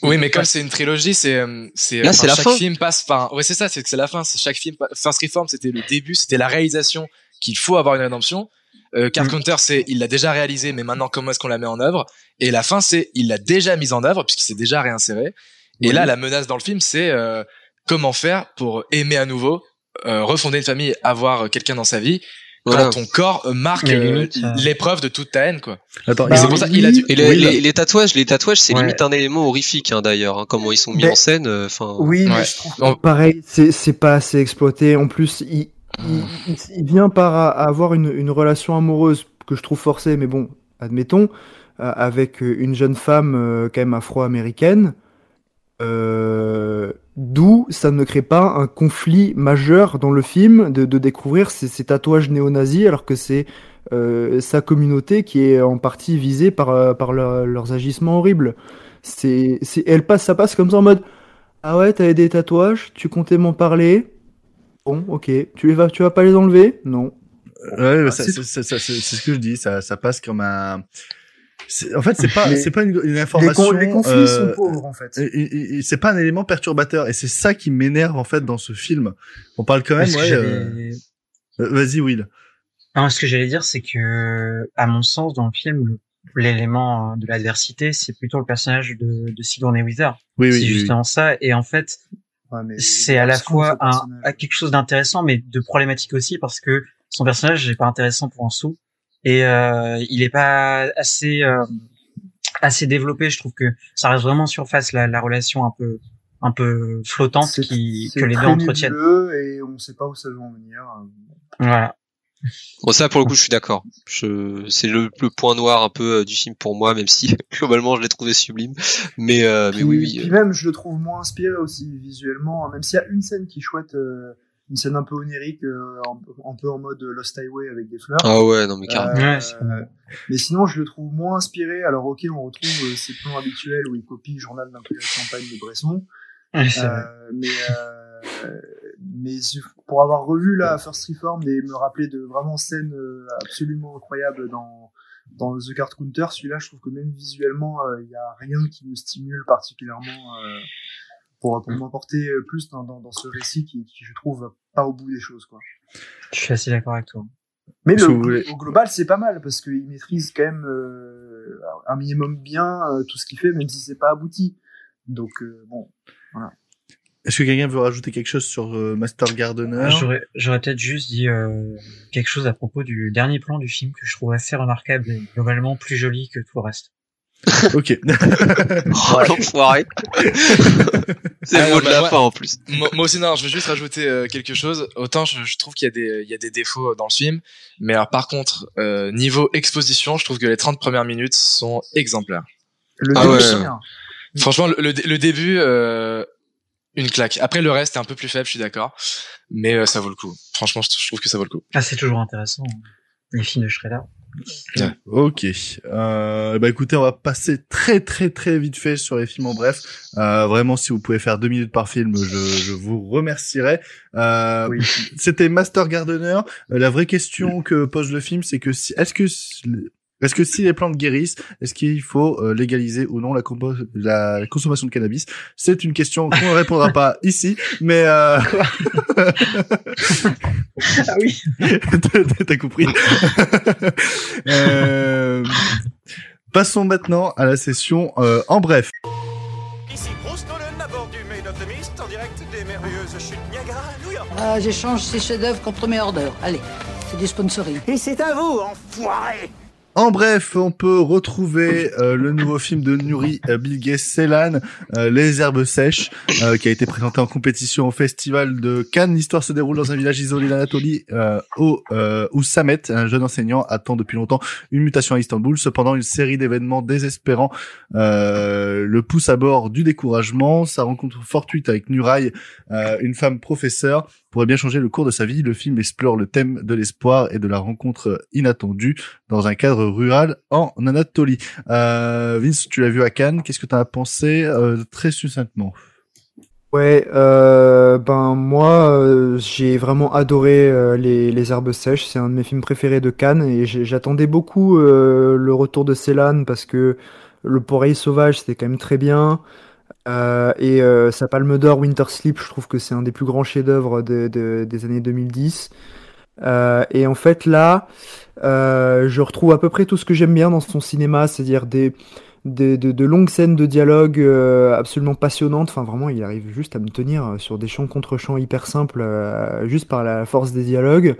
Oui, mais comme c'est une trilogie, c'est euh, c'est Là, enfin, c'est la chaque fin. film passe par. Ouais, c'est ça, c'est que c'est la fin. C'est chaque film. First Reform, c'était le début, c'était la réalisation qu'il faut avoir une rédemption. Euh, Card Mm. Counter, c'est il l'a déjà réalisé, mais maintenant comment est-ce qu'on la met en œuvre? Et la fin, c'est il l'a déjà mise en œuvre puisqu'il s'est déjà réinséré. Et Oui. là, la menace dans le film, c'est euh, comment faire pour aimer à nouveau, euh, refonder une famille, avoir quelqu'un dans sa vie. Voilà. Quand ton corps marque euh, l'épreuve de toute ta haine, quoi. Attends, Et c'est pour ça qu'il a dû. Et les, Oui, les, les tatouages, les tatouages, c'est Ouais. limite un élément horrifique hein, d'ailleurs. hein, comment ils sont mis Mais- en scène. euh, Enfin. Oui, Ouais. mais je trouve On- Pareil, c'est c'est pas assez exploité. En plus, il, il, vient par a- avoir une, relation amoureuse que je trouve forcée, mais bon, admettons, euh, avec une jeune femme euh, quand même afro-américaine. Euh, D'où ça ne crée pas un conflit majeur dans le film de, découvrir ces, tatouages néo-nazis alors que c'est euh, sa communauté qui est en partie visée par, par leur- leurs agissements horribles. C'est, elle passe, ça passe comme ça en mode ah ouais, t'avais des tatouages, tu comptais m'en parler? Bon, ok. Tu les vas, tu vas pas les enlever? Non. Ouais, Ah, c'est c'est c'est- c'est- c'est ce que je dis. Ça, ça passe comme un. c'est- En fait, c'est pas, c'est pas une, une les, information. con- les conflits euh, sont pauvres, en fait. c'est pas un élément perturbateur et c'est ça qui m'énerve en fait dans ce film. On parle quand même, ouais. euh, euh, Vas-y, Will. Non, ce que j'allais dire, c'est que, à mon sens, dans le film, l'élément de l'adversité, c'est plutôt le personnage de, de Sigourney Weaver. Oui, oui, c'est oui, oui. justement ça. Et en fait, Ouais, c'est à la fois un, quelque chose d'intéressant, mais de problématique aussi, parce que son personnage n'est pas intéressant pour un sou. Et euh, il est pas assez euh, assez développé. Je trouve que ça reste vraiment en surface la, la relation un peu un peu flottante qui que les deux entretiennent. et on sait pas où ça va en venir. Voilà. Bon, ça pour le coup, je suis d'accord. Je, c'est le, le point noir un peu euh, du film pour moi, même si globalement je l'ai trouvé sublime. Mais, euh, mais oui, oui. puis euh, même, je le trouve moins inspiré aussi visuellement, hein, même s'il y a une scène qui est chouette, euh, une scène un peu onirique, euh, un, peu- un peu en mode Lost Highway avec des fleurs. Ah ouais, non mais carrément. Euh, Ouais, mais sinon, je le trouve moins inspiré. Alors, ok, on retrouve euh, ces plans habituels où il copie le journal d'un peu de campagne de Bresson. Euh, mais euh, mais pour avoir revu la First Reformed et me rappeler de vraiment scènes euh, absolument incroyables dans dans The Card Counter, celui-là, je trouve que même visuellement, euh, il y a rien qui me stimule particulièrement euh, pour pour m'emporter plus dans, dans dans ce récit qui, qui je trouve pas au bout des choses quoi. Je suis assez d'accord avec toi. Mais le, voulez. au global, c'est pas mal parce qu'il maîtrise quand même euh, un minimum bien euh, tout ce qu'il fait, même si c'est pas abouti. Donc euh, bon, Est-ce que quelqu'un veut rajouter quelque chose sur euh, Master Gardener? J'aurais, j'aurais peut-être juste dit euh, quelque chose à propos du dernier plan du film que je trouve assez remarquable et globalement plus joli que tout le reste. Ok. Oh l'enfoiré. c'est le Alors, mot de bah, la fin en plus. Moi, moi aussi, non, je veux juste rajouter euh, quelque chose. Autant je, je trouve qu'il y a des, il y a des défauts dans le film, mais alors par contre, euh, niveau exposition, je trouve que les 30 premières minutes sont exemplaires. le Ah début, ouais. Franchement, le, le, le début, euh, une claque. Après, le reste est un peu plus faible, je suis d'accord, mais euh, ça vaut le coup. Franchement, je, trouve que ça vaut le coup. Ah, c'est toujours intéressant. hein. Les films de Shredder. Ok. Euh, bah écoutez, on va passer très très très vite fait sur les films en bref. Euh, vraiment, si vous pouvez faire deux minutes par film, je, je vous remercierai. Euh, Oui. C'était Master Gardener. Euh, la vraie question que pose le film, c'est que si, est-ce que est-ce que si les plantes guérissent, est-ce qu'il faut euh, légaliser ou non la, compo- la consommation de cannabis? C'est une question qu'on ne répondra pas ici, mais euh... Ah oui. T'as- compris. Euh, Passons maintenant à la session euh, en bref. Ici Bruce Nolan à bord du Maid of the Mist en direct des merveilleuses chutes Niagara à New York. Ah, j'échange ces chefs-d'œuvre contre mes hors-d'œuvre. Allez, c'est du sponsoring. Et c'est à vous, enfoiré En bref, on peut retrouver euh, le nouveau film de Nuri euh, Bilge Ceylan, euh, Les herbes sèches, euh, qui a été présenté en compétition au festival de Cannes. L'histoire se déroule dans un village isolé d'Anatolie, euh, où Samet, un jeune enseignant, attend depuis longtemps une mutation à Istanbul. Cependant, une série d'événements désespérants le pousse à bord du découragement. Sa rencontre fortuite avec Nuray, une femme professeure, pourrait bien changer le cours de sa vie. Le film explore le thème de l'espoir et de la rencontre inattendue dans un cadre rural en Anatolie. Euh, Vince, tu l'as vu à Cannes. Qu'est-ce que tu as pensé euh, très succinctement? Ouais, euh, ben moi euh, j'ai vraiment adoré euh, les, les herbes sèches, c'est un de mes films préférés de Cannes et j'attendais beaucoup euh, le retour de Ceylan parce que Le Poreille Sauvage c'était quand même très bien Euh, et euh, sa Palme d'Or Winter Sleep je trouve que c'est un des plus grands chefs-d'œuvre de, de- des années 2010 Euh, et en fait là euh, je retrouve à peu près tout ce que j'aime bien dans son cinéma, c'est-à-dire des des- de, longues scènes de dialogue euh, absolument passionnantes. Enfin, vraiment, il arrive juste à me tenir sur des chants contre chants hyper simples, euh, juste par la force des dialogues.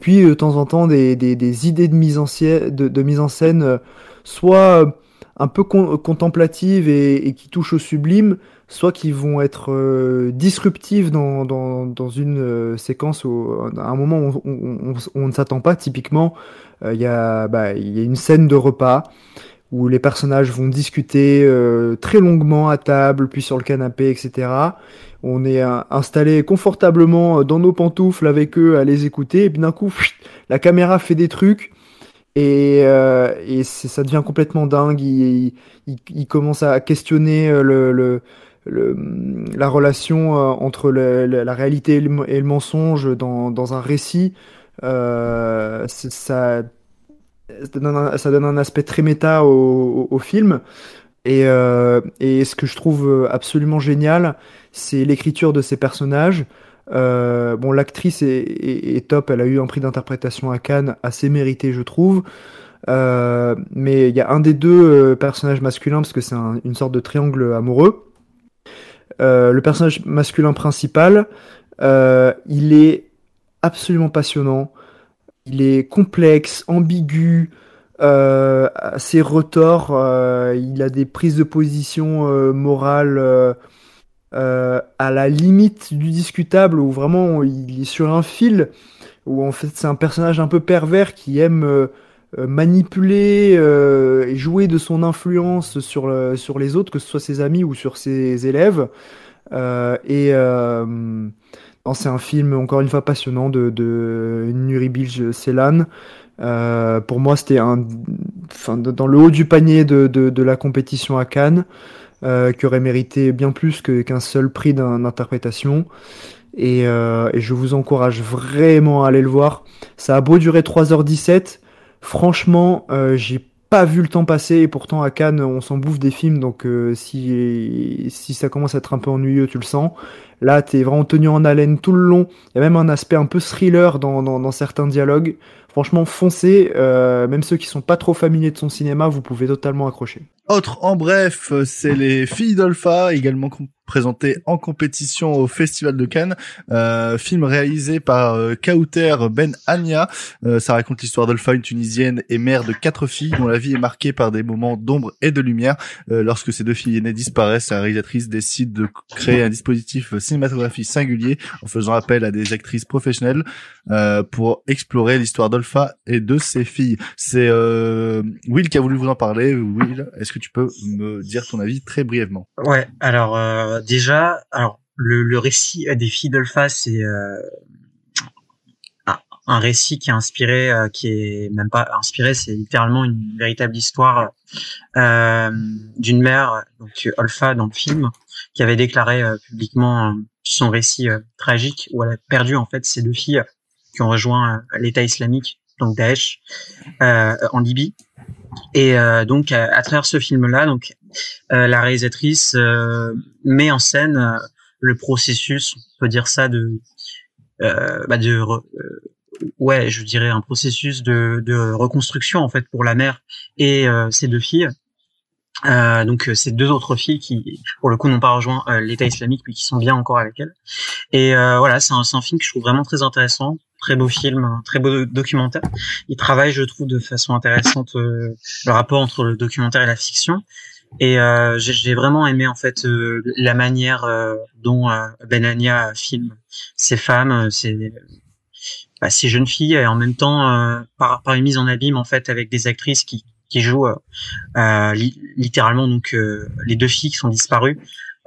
Puis, de temps en temps, des, des, des idées de mise en, de, mise en scène, soit un peu con- contemplatives et, qui touchent au sublime, soit qui vont être euh, disruptives dans, dans, dans une euh, séquence, où, à un moment où on, ne s'attend pas. Typiquement, euh, il y a, bah, y a une scène de repas où les personnages vont discuter euh, très longuement à table, puis sur le canapé, etc. On est euh, installé confortablement dans nos pantoufles avec eux à les écouter, et puis d'un coup, la caméra fait des trucs, et, euh, et ça devient complètement dingue. Il, il, commence à questionner euh, le, le, la relation euh, entre la réalité et le, mensonge dans, dans un récit. Euh, ça, ça donne un, aspect très méta au, au- au film. Et, euh, et ce que je trouve absolument génial, c'est l'écriture de ces personnages. Euh, bon, l'actrice est, top, elle a eu un prix d'interprétation à Cannes, assez mérité, je trouve. Euh, mais il y a un des deux euh, personnages masculins, parce que c'est un- une sorte de triangle amoureux. Le personnage masculin principal, il est absolument passionnant. Il est complexe, ambigu, assez retors. euh, il a des prises de position morales euh, à la limite du discutable, où vraiment il est sur un fil, où en fait c'est un personnage un peu pervers qui aime euh, euh, manipuler euh, et jouer de son influence sur, le- sur les autres, que ce soit ses amis ou sur ses élèves. Euh, et euh, non, c'est un film encore une fois passionnant de, de Nuri Bilge Ceylan. Pour moi, c'était un, enfin, dans le haut du panier de, de, de la compétition à Cannes, euh, qui aurait mérité bien plus qu'un seul prix d'interprétation. Et, euh, et je vous encourage vraiment à aller le voir. Ça a beau durer 3h17, franchement, euh, j'ai pas vu le temps passer et pourtant à Cannes on s'en bouffe des films. Donc euh, si si ça commence à être un peu ennuyeux tu le sens. Là t'es vraiment tenu en haleine tout le long. Il y a même un aspect un peu thriller dans, dans, dans certains dialogues. Franchement foncez euh, même ceux qui sont pas trop familiers de son cinéma vous pouvez totalement accrocher Autre en bref, c'est les filles d'Olpha, également présentées en compétition au Festival de Cannes. Euh, film réalisé par euh, Kauter Ben Ania. Euh, ça raconte l'histoire d'Olpha, une Tunisienne et mère de quatre filles dont la vie est marquée par des moments d'ombre et de lumière. Euh, lorsque ces deux filles aînées disparaissent, la réalisatrice décide de créer un dispositif cinématographique singulier en faisant appel à des actrices professionnelles euh, pour explorer l'histoire d'Olpha et de ses filles. C'est euh, Will qui a voulu vous en parler. Will, est-ce que tu peux me dire ton avis très brièvement Ouais, alors euh, déjà, alors le, récit euh, des filles d'Olpha, c'est euh, un, récit qui est inspiré, qui est même pas inspiré, c'est littéralement une véritable histoire d'une mère, donc Olpha dans le film, qui avait déclaré publiquement son récit tragique où elle a perdu en fait ses deux filles qui ont rejoint l'État islamique, donc Daesh, en Libye. Et euh, donc à, travers ce film-là, donc euh, la réalisatrice euh, met en scène euh, le processus, on peut dire ça de, euh, bah de, euh, ouais, je dirais un processus de, de reconstruction en fait pour la mère et ses deux filles. Euh, donc ces deux autres filles qui, pour le coup, n'ont pas rejoint l'État islamique, mais qui sont bien encore avec elle. Et euh, voilà, c'est un, un film que je trouve vraiment très intéressant, très beau film, très beau documentaire. Il travaille, je trouve, de façon intéressante le rapport entre le documentaire et la fiction. Et j'ai vraiment aimé en fait la manière dont Benania filme ces femmes, ces, bah, ces jeunes filles, et en même temps par, par une mise en abîme en fait avec des actrices qui qui jouent euh, littéralement donc les deux filles qui sont disparues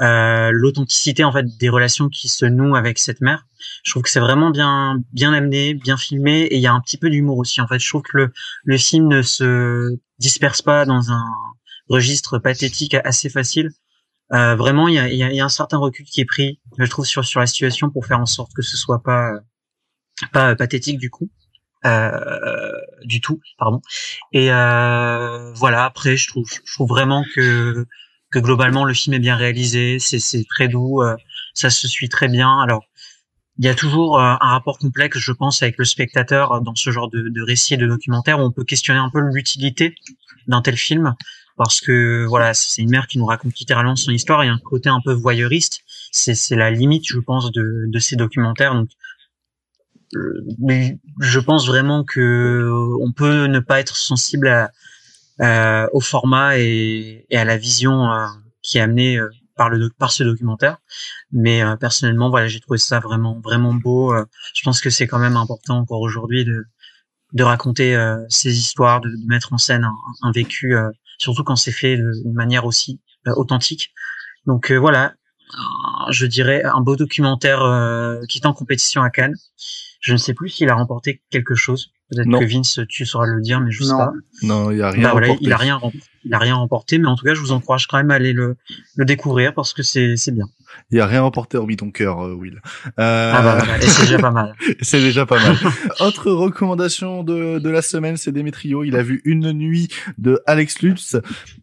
euh, l'authenticité en fait des relations qui se nouent avec cette mère. Je trouve que c'est vraiment bien bien amené, bien filmé et il y a un petit peu d'humour aussi. En fait, je trouve que le le film ne se disperse pas dans un registre pathétique assez facile. Euh, vraiment, il y a, y, y a, un certain recul qui est pris, je trouve, sur sur la situation pour faire en sorte que ce soit pas pas pathétique du coup. Euh, du tout, pardon. Et euh, voilà. Après, je trouve, je trouve vraiment que que globalement le film est bien réalisé, c'est très doux, euh, ça se suit très bien. Alors il y a toujours euh, un rapport complexe, je pense, avec le spectateur euh, dans ce genre de, de récit et de documentaire où on peut questionner un peu l'utilité d'un tel film parce que voilà, c'est une mère qui nous raconte littéralement son histoire et un côté un peu voyeuriste. C'est la limite, je pense, de, de ces documentaires. Donc, mais je pense vraiment que on peut ne pas être sensible à, euh, au format et, et, à la vision euh, qui est amenée euh, par le par ce documentaire. Mais personnellement, voilà, j'ai trouvé ça vraiment vraiment beau. je pense que c'est quand même important encore aujourd'hui de de raconter ces histoires, de, de, mettre en scène un, un vécu, surtout quand c'est fait d'une manière aussi authentique. Donc voilà, je dirais un beau documentaire qui est en compétition à Cannes. Je ne sais plus s'il a remporté quelque chose. Peut-être que Vince, tu sauras le dire, mais je sais pas. Non, il a rien. Bah, voilà, il a rien, il a rien remporté, mais en tout cas, je vous encourage quand même à aller le, le découvrir parce que c'est bien. Il y a rien remporté hormis ton cœur, euh, Will. Euh... Ah bah voilà, et c'est déjà pas mal. c'est déjà pas mal. Autre recommandation de, de la semaine, c'est Demetrio. Il a vu Une nuit de Alex Lutz,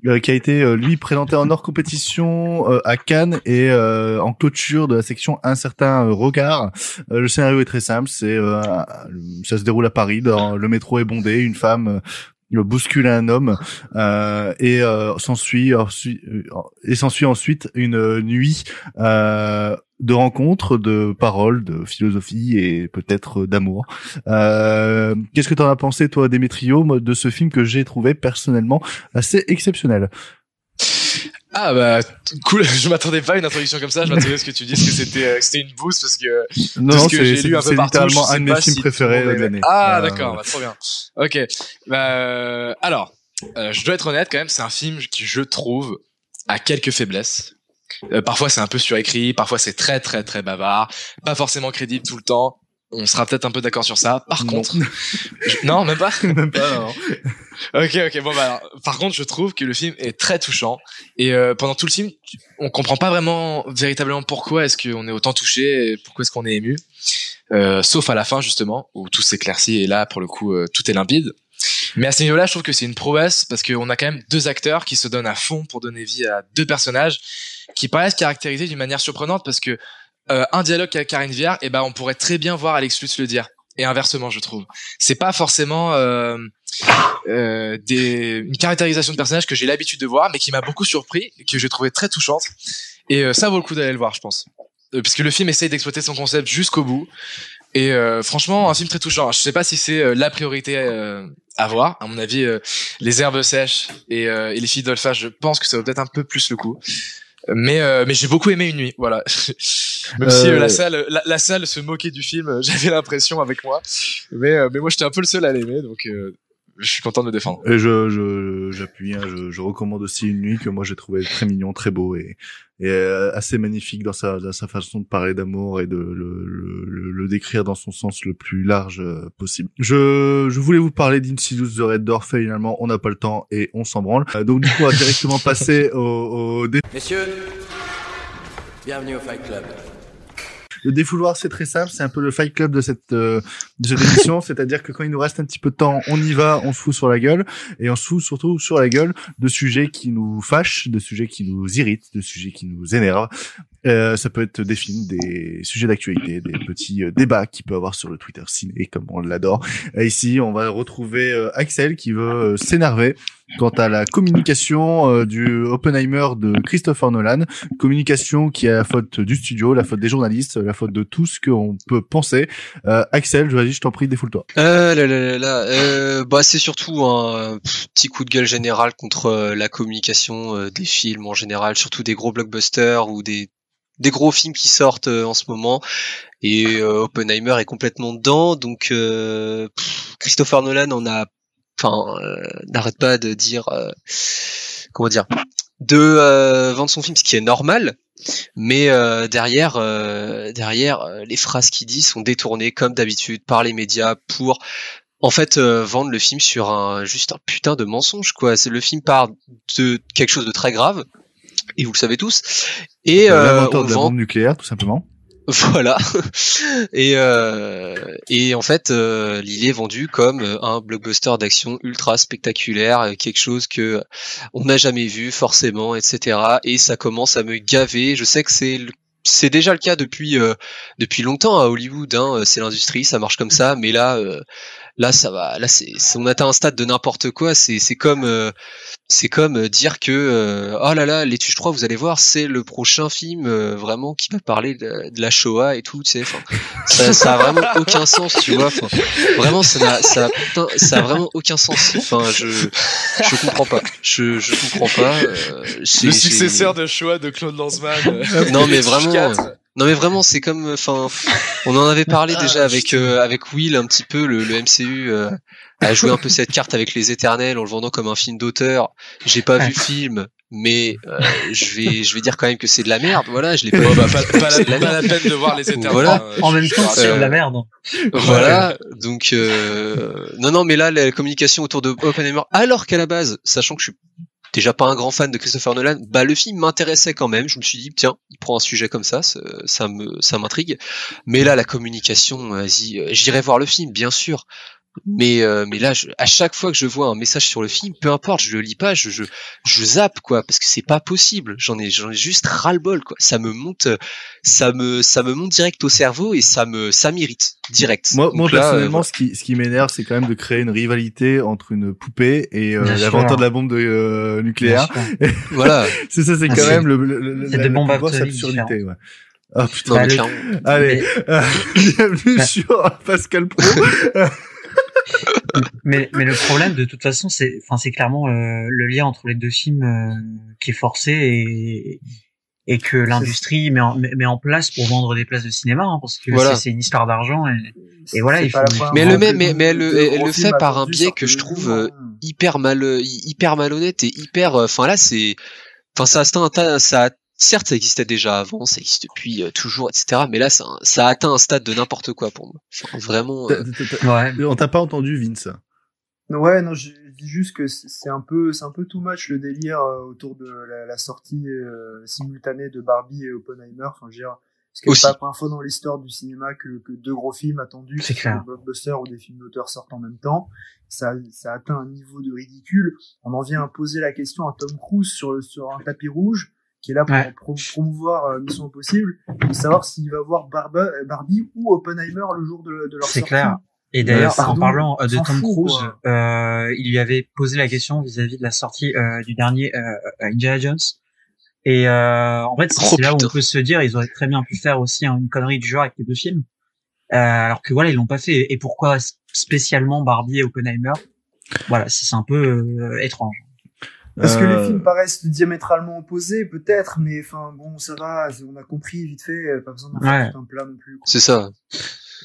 euh, qui a été euh, lui présenté en hors compétition à Cannes et en clôture de la section Un certain regard. le scénario est très simple, c'est ça se déroule à Paris, dans, le métro est bondé, une femme il bouscule un homme euh, et euh, s'ensuit euh, et s'ensuit ensuite une nuit euh, de rencontres, de paroles, de philosophie et peut-être d'amour. Euh, Qu'est-ce que tu en as pensé toi, Démétrio, de ce film que j'ai trouvé personnellement assez exceptionnel? Ah bah cool, je m'attendais pas à une introduction comme ça, je m'attendais à ce que tu dises que c'était euh, c'était une boost parce que non, c'est littéralement un de mes films préférés de l'année. Ah euh, d'accord, bah, trop bien. OK. Bah euh, alors, je dois être honnête quand même, c'est un film qui je trouve a quelques faiblesses. parfois c'est un peu surécrit, parfois c'est très très très bavard, pas forcément crédible tout le temps on sera peut-être un peu d'accord sur ça. Par contre, non, même pas. même pas. Non. ok, ok. Bon bah, par contre, je trouve que le film est très touchant et euh, pendant tout le film, on comprend pas vraiment véritablement pourquoi est-ce qu'on est autant touché, et pourquoi est-ce qu'on est ému, euh, sauf à la fin justement où tout s'éclaircit et là, pour le coup, euh, tout est limpide. Mais à ce niveau-là, je trouve que c'est une prouesse parce qu'on a quand même deux acteurs qui se donnent à fond pour donner vie à deux personnages qui paraissent caractérisés d'une manière surprenante parce que euh, un dialogue avec Karine Viard, et eh ben on pourrait très bien voir Alex Lutz le dire. Et inversement, je trouve. C'est pas forcément euh, euh, des, une caractérisation de personnage que j'ai l'habitude de voir, mais qui m'a beaucoup surpris, et que j'ai trouvé très touchante. Et euh, ça vaut le coup d'aller le voir, je pense. Euh, puisque le film essaye d'exploiter son concept jusqu'au bout. Et euh, franchement, un film très touchant. Je sais pas si c'est la priorité à voir. À mon avis, les herbes sèches et, et les filles d'Olpha, je pense que ça vaut peut-être un peu plus le coup mais euh, mais j'ai beaucoup aimé une nuit voilà. Même si euh, la salle la, la, salle se moquait du film j'avais l'impression avec moi. Mais euh, mais moi j'étais un peu le seul à l'aimer donc je suis content de le défendre et je je j'appuie hein, je, je recommande aussi une nuit que moi j'ai trouvé très mignon très beau et et euh, assez magnifique dans sa, dans sa façon de parler d'amour et de le, le, le, décrire dans son sens le plus large euh, possible. Je, je voulais vous parler d'Insidious The Red Door, finalement on n'a pas le temps et on s'en branle. Euh, donc du coup on va directement passer au, au... Messieurs, bienvenue au Fight Club. Le défouloir, c'est très simple, c'est un peu le Fight Club de cette euh, de cette émission, c'est-à-dire que quand il nous reste un petit peu de temps, on y va, on se fout sur la gueule. Et on se fout surtout sur la gueule de sujets qui nous fâchent, de sujets qui nous irritent, de sujets qui nous énervent. Euh, ça peut être des films, des sujets d'actualité, des petits euh, débats qu'il peut avoir sur le Twitter ciné, comme on l'adore. ici, on va retrouver Axel qui veut s'énerver quant à la communication euh, du Oppenheimer de Christopher Nolan, communication qui est la faute du studio, la faute des journalistes, la faute de tout ce qu'on peut penser. Euh, Axel, vas-y, je t'en prie, défoule-toi. Euh, là, là, là, là, euh, bah c'est surtout un petit coup de gueule général contre euh, la communication euh, des films en général, surtout des gros blockbusters ou des des gros films qui sortent euh, en ce moment. Et euh, Oppenheimer est complètement dedans, donc euh, Christopher Nolan en a, enfin, n'arrête pas de dire, comment dire, de vendre son film, ce qui est normal. Mais derrière, derrière, les phrases qu'il dit sont détournées comme d'habitude par les médias pour en fait vendre le film sur un juste un putain de mensonge quoi. C'est le film part de quelque chose de très grave et vous le savez tous. Et euh, L'inventeur on de la vend bombe nucléaire, tout simplement. voilà. et euh, et en fait, euh, il est vendu comme euh, un blockbuster d'action ultra spectaculaire, euh, quelque chose que on n'a jamais vu forcément, etc. Et ça commence à me gaver. Je sais que c'est le- c'est déjà le cas depuis euh, depuis longtemps à Hollywood. Hein, c'est l'industrie, ça marche comme ça. Mais là, euh, Là, ça va. Là, c'est, on atteint un stade de n'importe quoi. C'est, comme, euh, c'est comme euh, dire que, euh, oh là là, les Tuches 3, vous allez voir, c'est le prochain film euh, vraiment qui va parler de, la Shoah et tout. Tu sais, ça, ça a vraiment aucun sens, tu vois. Vraiment, ça n'a, ça, a, ça a vraiment aucun sens. Enfin, je, je comprends pas. Je, je comprends pas. Euh, le successeur de Shoah de Claude Lanzmann. Euh, non, mais vraiment. 4 non mais vraiment c'est comme enfin on en avait parlé Ah, déjà avec euh, avec Will un petit peu le, le MCU euh, a joué un peu cette carte avec les éternels en le vendant comme un film d'auteur. J'ai pas vu le film mais euh, je vais je vais dire quand même que c'est de la merde voilà je l'ai pas vu. bah, pas, pas la, la pas la peine de voir les éternels. Voilà. euh, En même temps, te c'est de la merde. voilà. Donc euh, non non mais là la communication autour de Oppenheimer alors qu'à la base sachant que je suis déjà pas un grand fan de Christopher Nolan. Bah le film m'intéressait quand même. Je me suis dit tiens il prend un sujet comme ça ça, me ça m'intrigue. Mais là la communication vas-y euh, j'irai voir le film bien sûr mais euh, mais là je- à chaque fois que je vois un message sur le film peu importe je le lis pas je je, je zappe quoi parce que c'est pas possible j'en ai j'en ai juste ras le bol quoi ça me monte ça me ça me monte direct au cerveau et ça me ça m'irrite direct Moi, Donc moi là, personnellement, euh, ce qui, ce qui m'énerve, c'est quand même de créer une rivalité entre une poupée et euh, l'inventeur de la bombe de, euh, nucléaire. Voilà c'est ça, c'est Ah, quand même le, le, le- c'est la, des la bombes absurdité. Ouais. Ah putain. non, mais Bah. Allez, Mais- euh, bienvenue Bah. sur Pascal Pro. mais, mais le problème, de toute façon, c'est, enfin, c'est clairement euh, le lien entre les deux films euh, qui est forcé et, et que l'industrie met en, met met en place pour vendre des places de cinéma, hein, parce que Voilà. c'est une histoire d'argent. Et, et voilà, il faut. Mais elle le met- mais- mais elle elle le fait par un biais que je trouve, euh, hyper mal euh, hyper malhonnête et hyper euh, enfin là c'est enfin ça a atteint un tas- ça certes ça existait déjà avant ça existe depuis euh, toujours etc mais là ça, ça a atteint un stade de n'importe quoi pour moi Enfin, vraiment euh, Ouais. On t'a pas entendu, Vince. Ouais, non, je dis juste que c'est c'est un peu, c'est un peu too much le délire euh, autour de la, la sortie euh, simultanée de Barbie et Oppenheimer. Enfin, je veux dire, parce que Aussi. c'est pas la première fois dans l'histoire du cinéma que, que deux gros films attendus, des blockbusters ou des films d'auteur sortent en même temps. Ça, ça atteint un niveau de ridicule. On en vient à poser la question à Tom Cruise sur, le- sur un tapis rouge, qui est là pour Ouais. pro- promouvoir euh, Mission Impossible, de savoir s'il va voir Barbe- Barbie ou Oppenheimer le jour de, de leur C'est sortie. clair. Et d'ailleurs, en parlant euh, de Tom Cruise, euh, il lui avait posé la question vis-à-vis de la sortie euh, du dernier euh, Indiana Jones. Et euh, en fait, c'est Oh, c'est là où on peut se dire, ils auraient très bien pu faire aussi hein, une connerie du genre avec les deux films. Euh, alors que voilà, ils l'ont pas fait. Et pourquoi spécialement Barbie et Oppenheimer? Voilà, c'est c'est un peu euh, étrange. Parce que Euh, les films paraissent diamétralement opposés, peut-être, mais enfin bon, ça va, on a compris vite fait, euh, pas besoin d'en faire Ouais. tout un plat non plus. c'est ça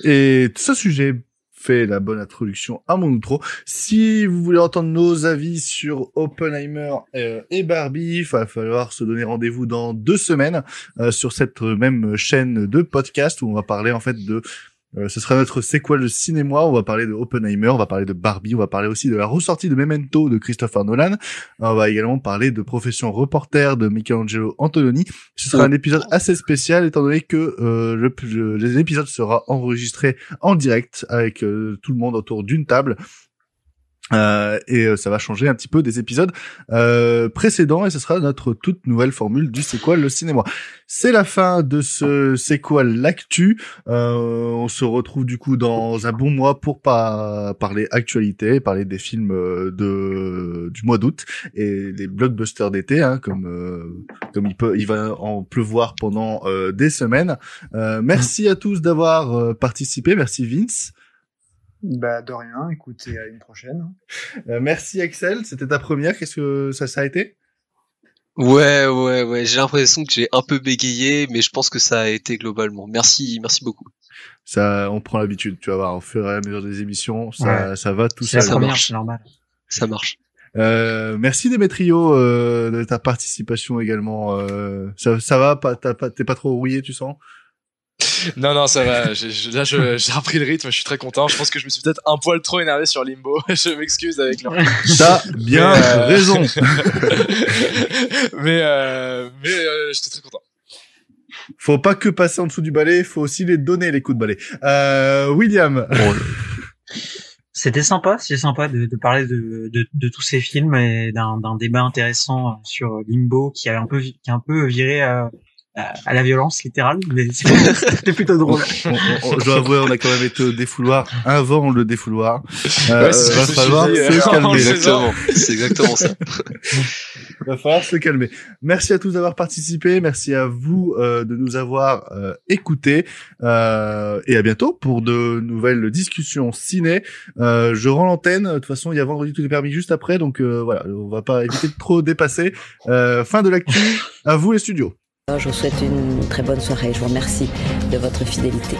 Et ce sujet fait la bonne introduction à mon outro. Si vous voulez entendre nos avis sur Oppenheimer euh, et Barbie, il va falloir se donner rendez-vous dans deux semaines euh, sur cette même chaîne de podcast où on va parler en fait de euh, ce sera notre sequel de cinéma. On va parler de Oppenheimer, on va parler de Barbie, on va parler aussi de la ressortie de Memento de Christopher Nolan. On va également parler de Profession reporter de Michelangelo Antonioni. Ce sera un épisode assez spécial étant donné que euh, le- le- l'épisode sera enregistré en direct avec euh, tout le monde autour d'une table. Euh, et euh, ça va changer un petit peu des épisodes euh, précédents et ce sera notre toute nouvelle formule du c'est le cinéma. C'est la fin de ce c'est l'actu. Euh, on se retrouve du coup dans un bon mois pour pas parler actualité, parler des films euh, de du mois d'août et des blockbusters d'été, hein, comme comme il peut il va en pleuvoir pendant des semaines. merci à tous d'avoir participé. Merci Vince. Bah de rien, écoutez, à une prochaine. Euh, merci Axel, c'était ta première, qu'est-ce que ça, ça a été? Ouais, ouais, ouais, j'ai l'impression que j'ai un peu bégayé, mais je pense que ça a été globalement. Merci, merci beaucoup. Ça, on prend l'habitude, tu vas voir, au fur et à mesure des émissions, ça, Ouais. ça va tout C'est la seul. première, c'est normal. Ça marche. Euh, merci Démétrio euh, de ta participation également. Euh, ça, ça va, pas, t'as pas, t'es pas trop rouillé, tu sens? Non, non, ça va. Là, je- j'ai repris le rythme. Je suis très content. Je pense que je me suis peut-être un poil trop énervé sur Limbo. je m'excuse avec leur. T'as bien Mais, euh, raison. mais euh, mais euh, j'étais très content. Faut pas que passer en dessous du balai, faut aussi les donner les coups de balai. Euh, William. C'était sympa, c'était sympa de, de parler de, de, de tous ces films et d'un d'un débat intéressant sur Limbo qui a un peu qui a un peu viré à, à, à la violence littérale, mais c'était plutôt drôle. On- on- on- je dois avouer, on a quand même été au défouloir avant le défouloir. Euh, Ouais, va falloir se euh, calmer. Exactement. C'est exactement ça. va falloir se calmer. Merci à tous d'avoir participé. Merci à vous euh, de nous avoir euh, écoutés. Euh, et à bientôt pour de nouvelles discussions ciné. Euh, je rends l'antenne. De toute façon, il y a vendredi tout est permis juste après. Donc euh, voilà, on va pas éviter de trop dépasser. Euh, fin de l'actu. À vous les studios. Je vous souhaite une très bonne soirée. Je vous remercie de votre fidélité.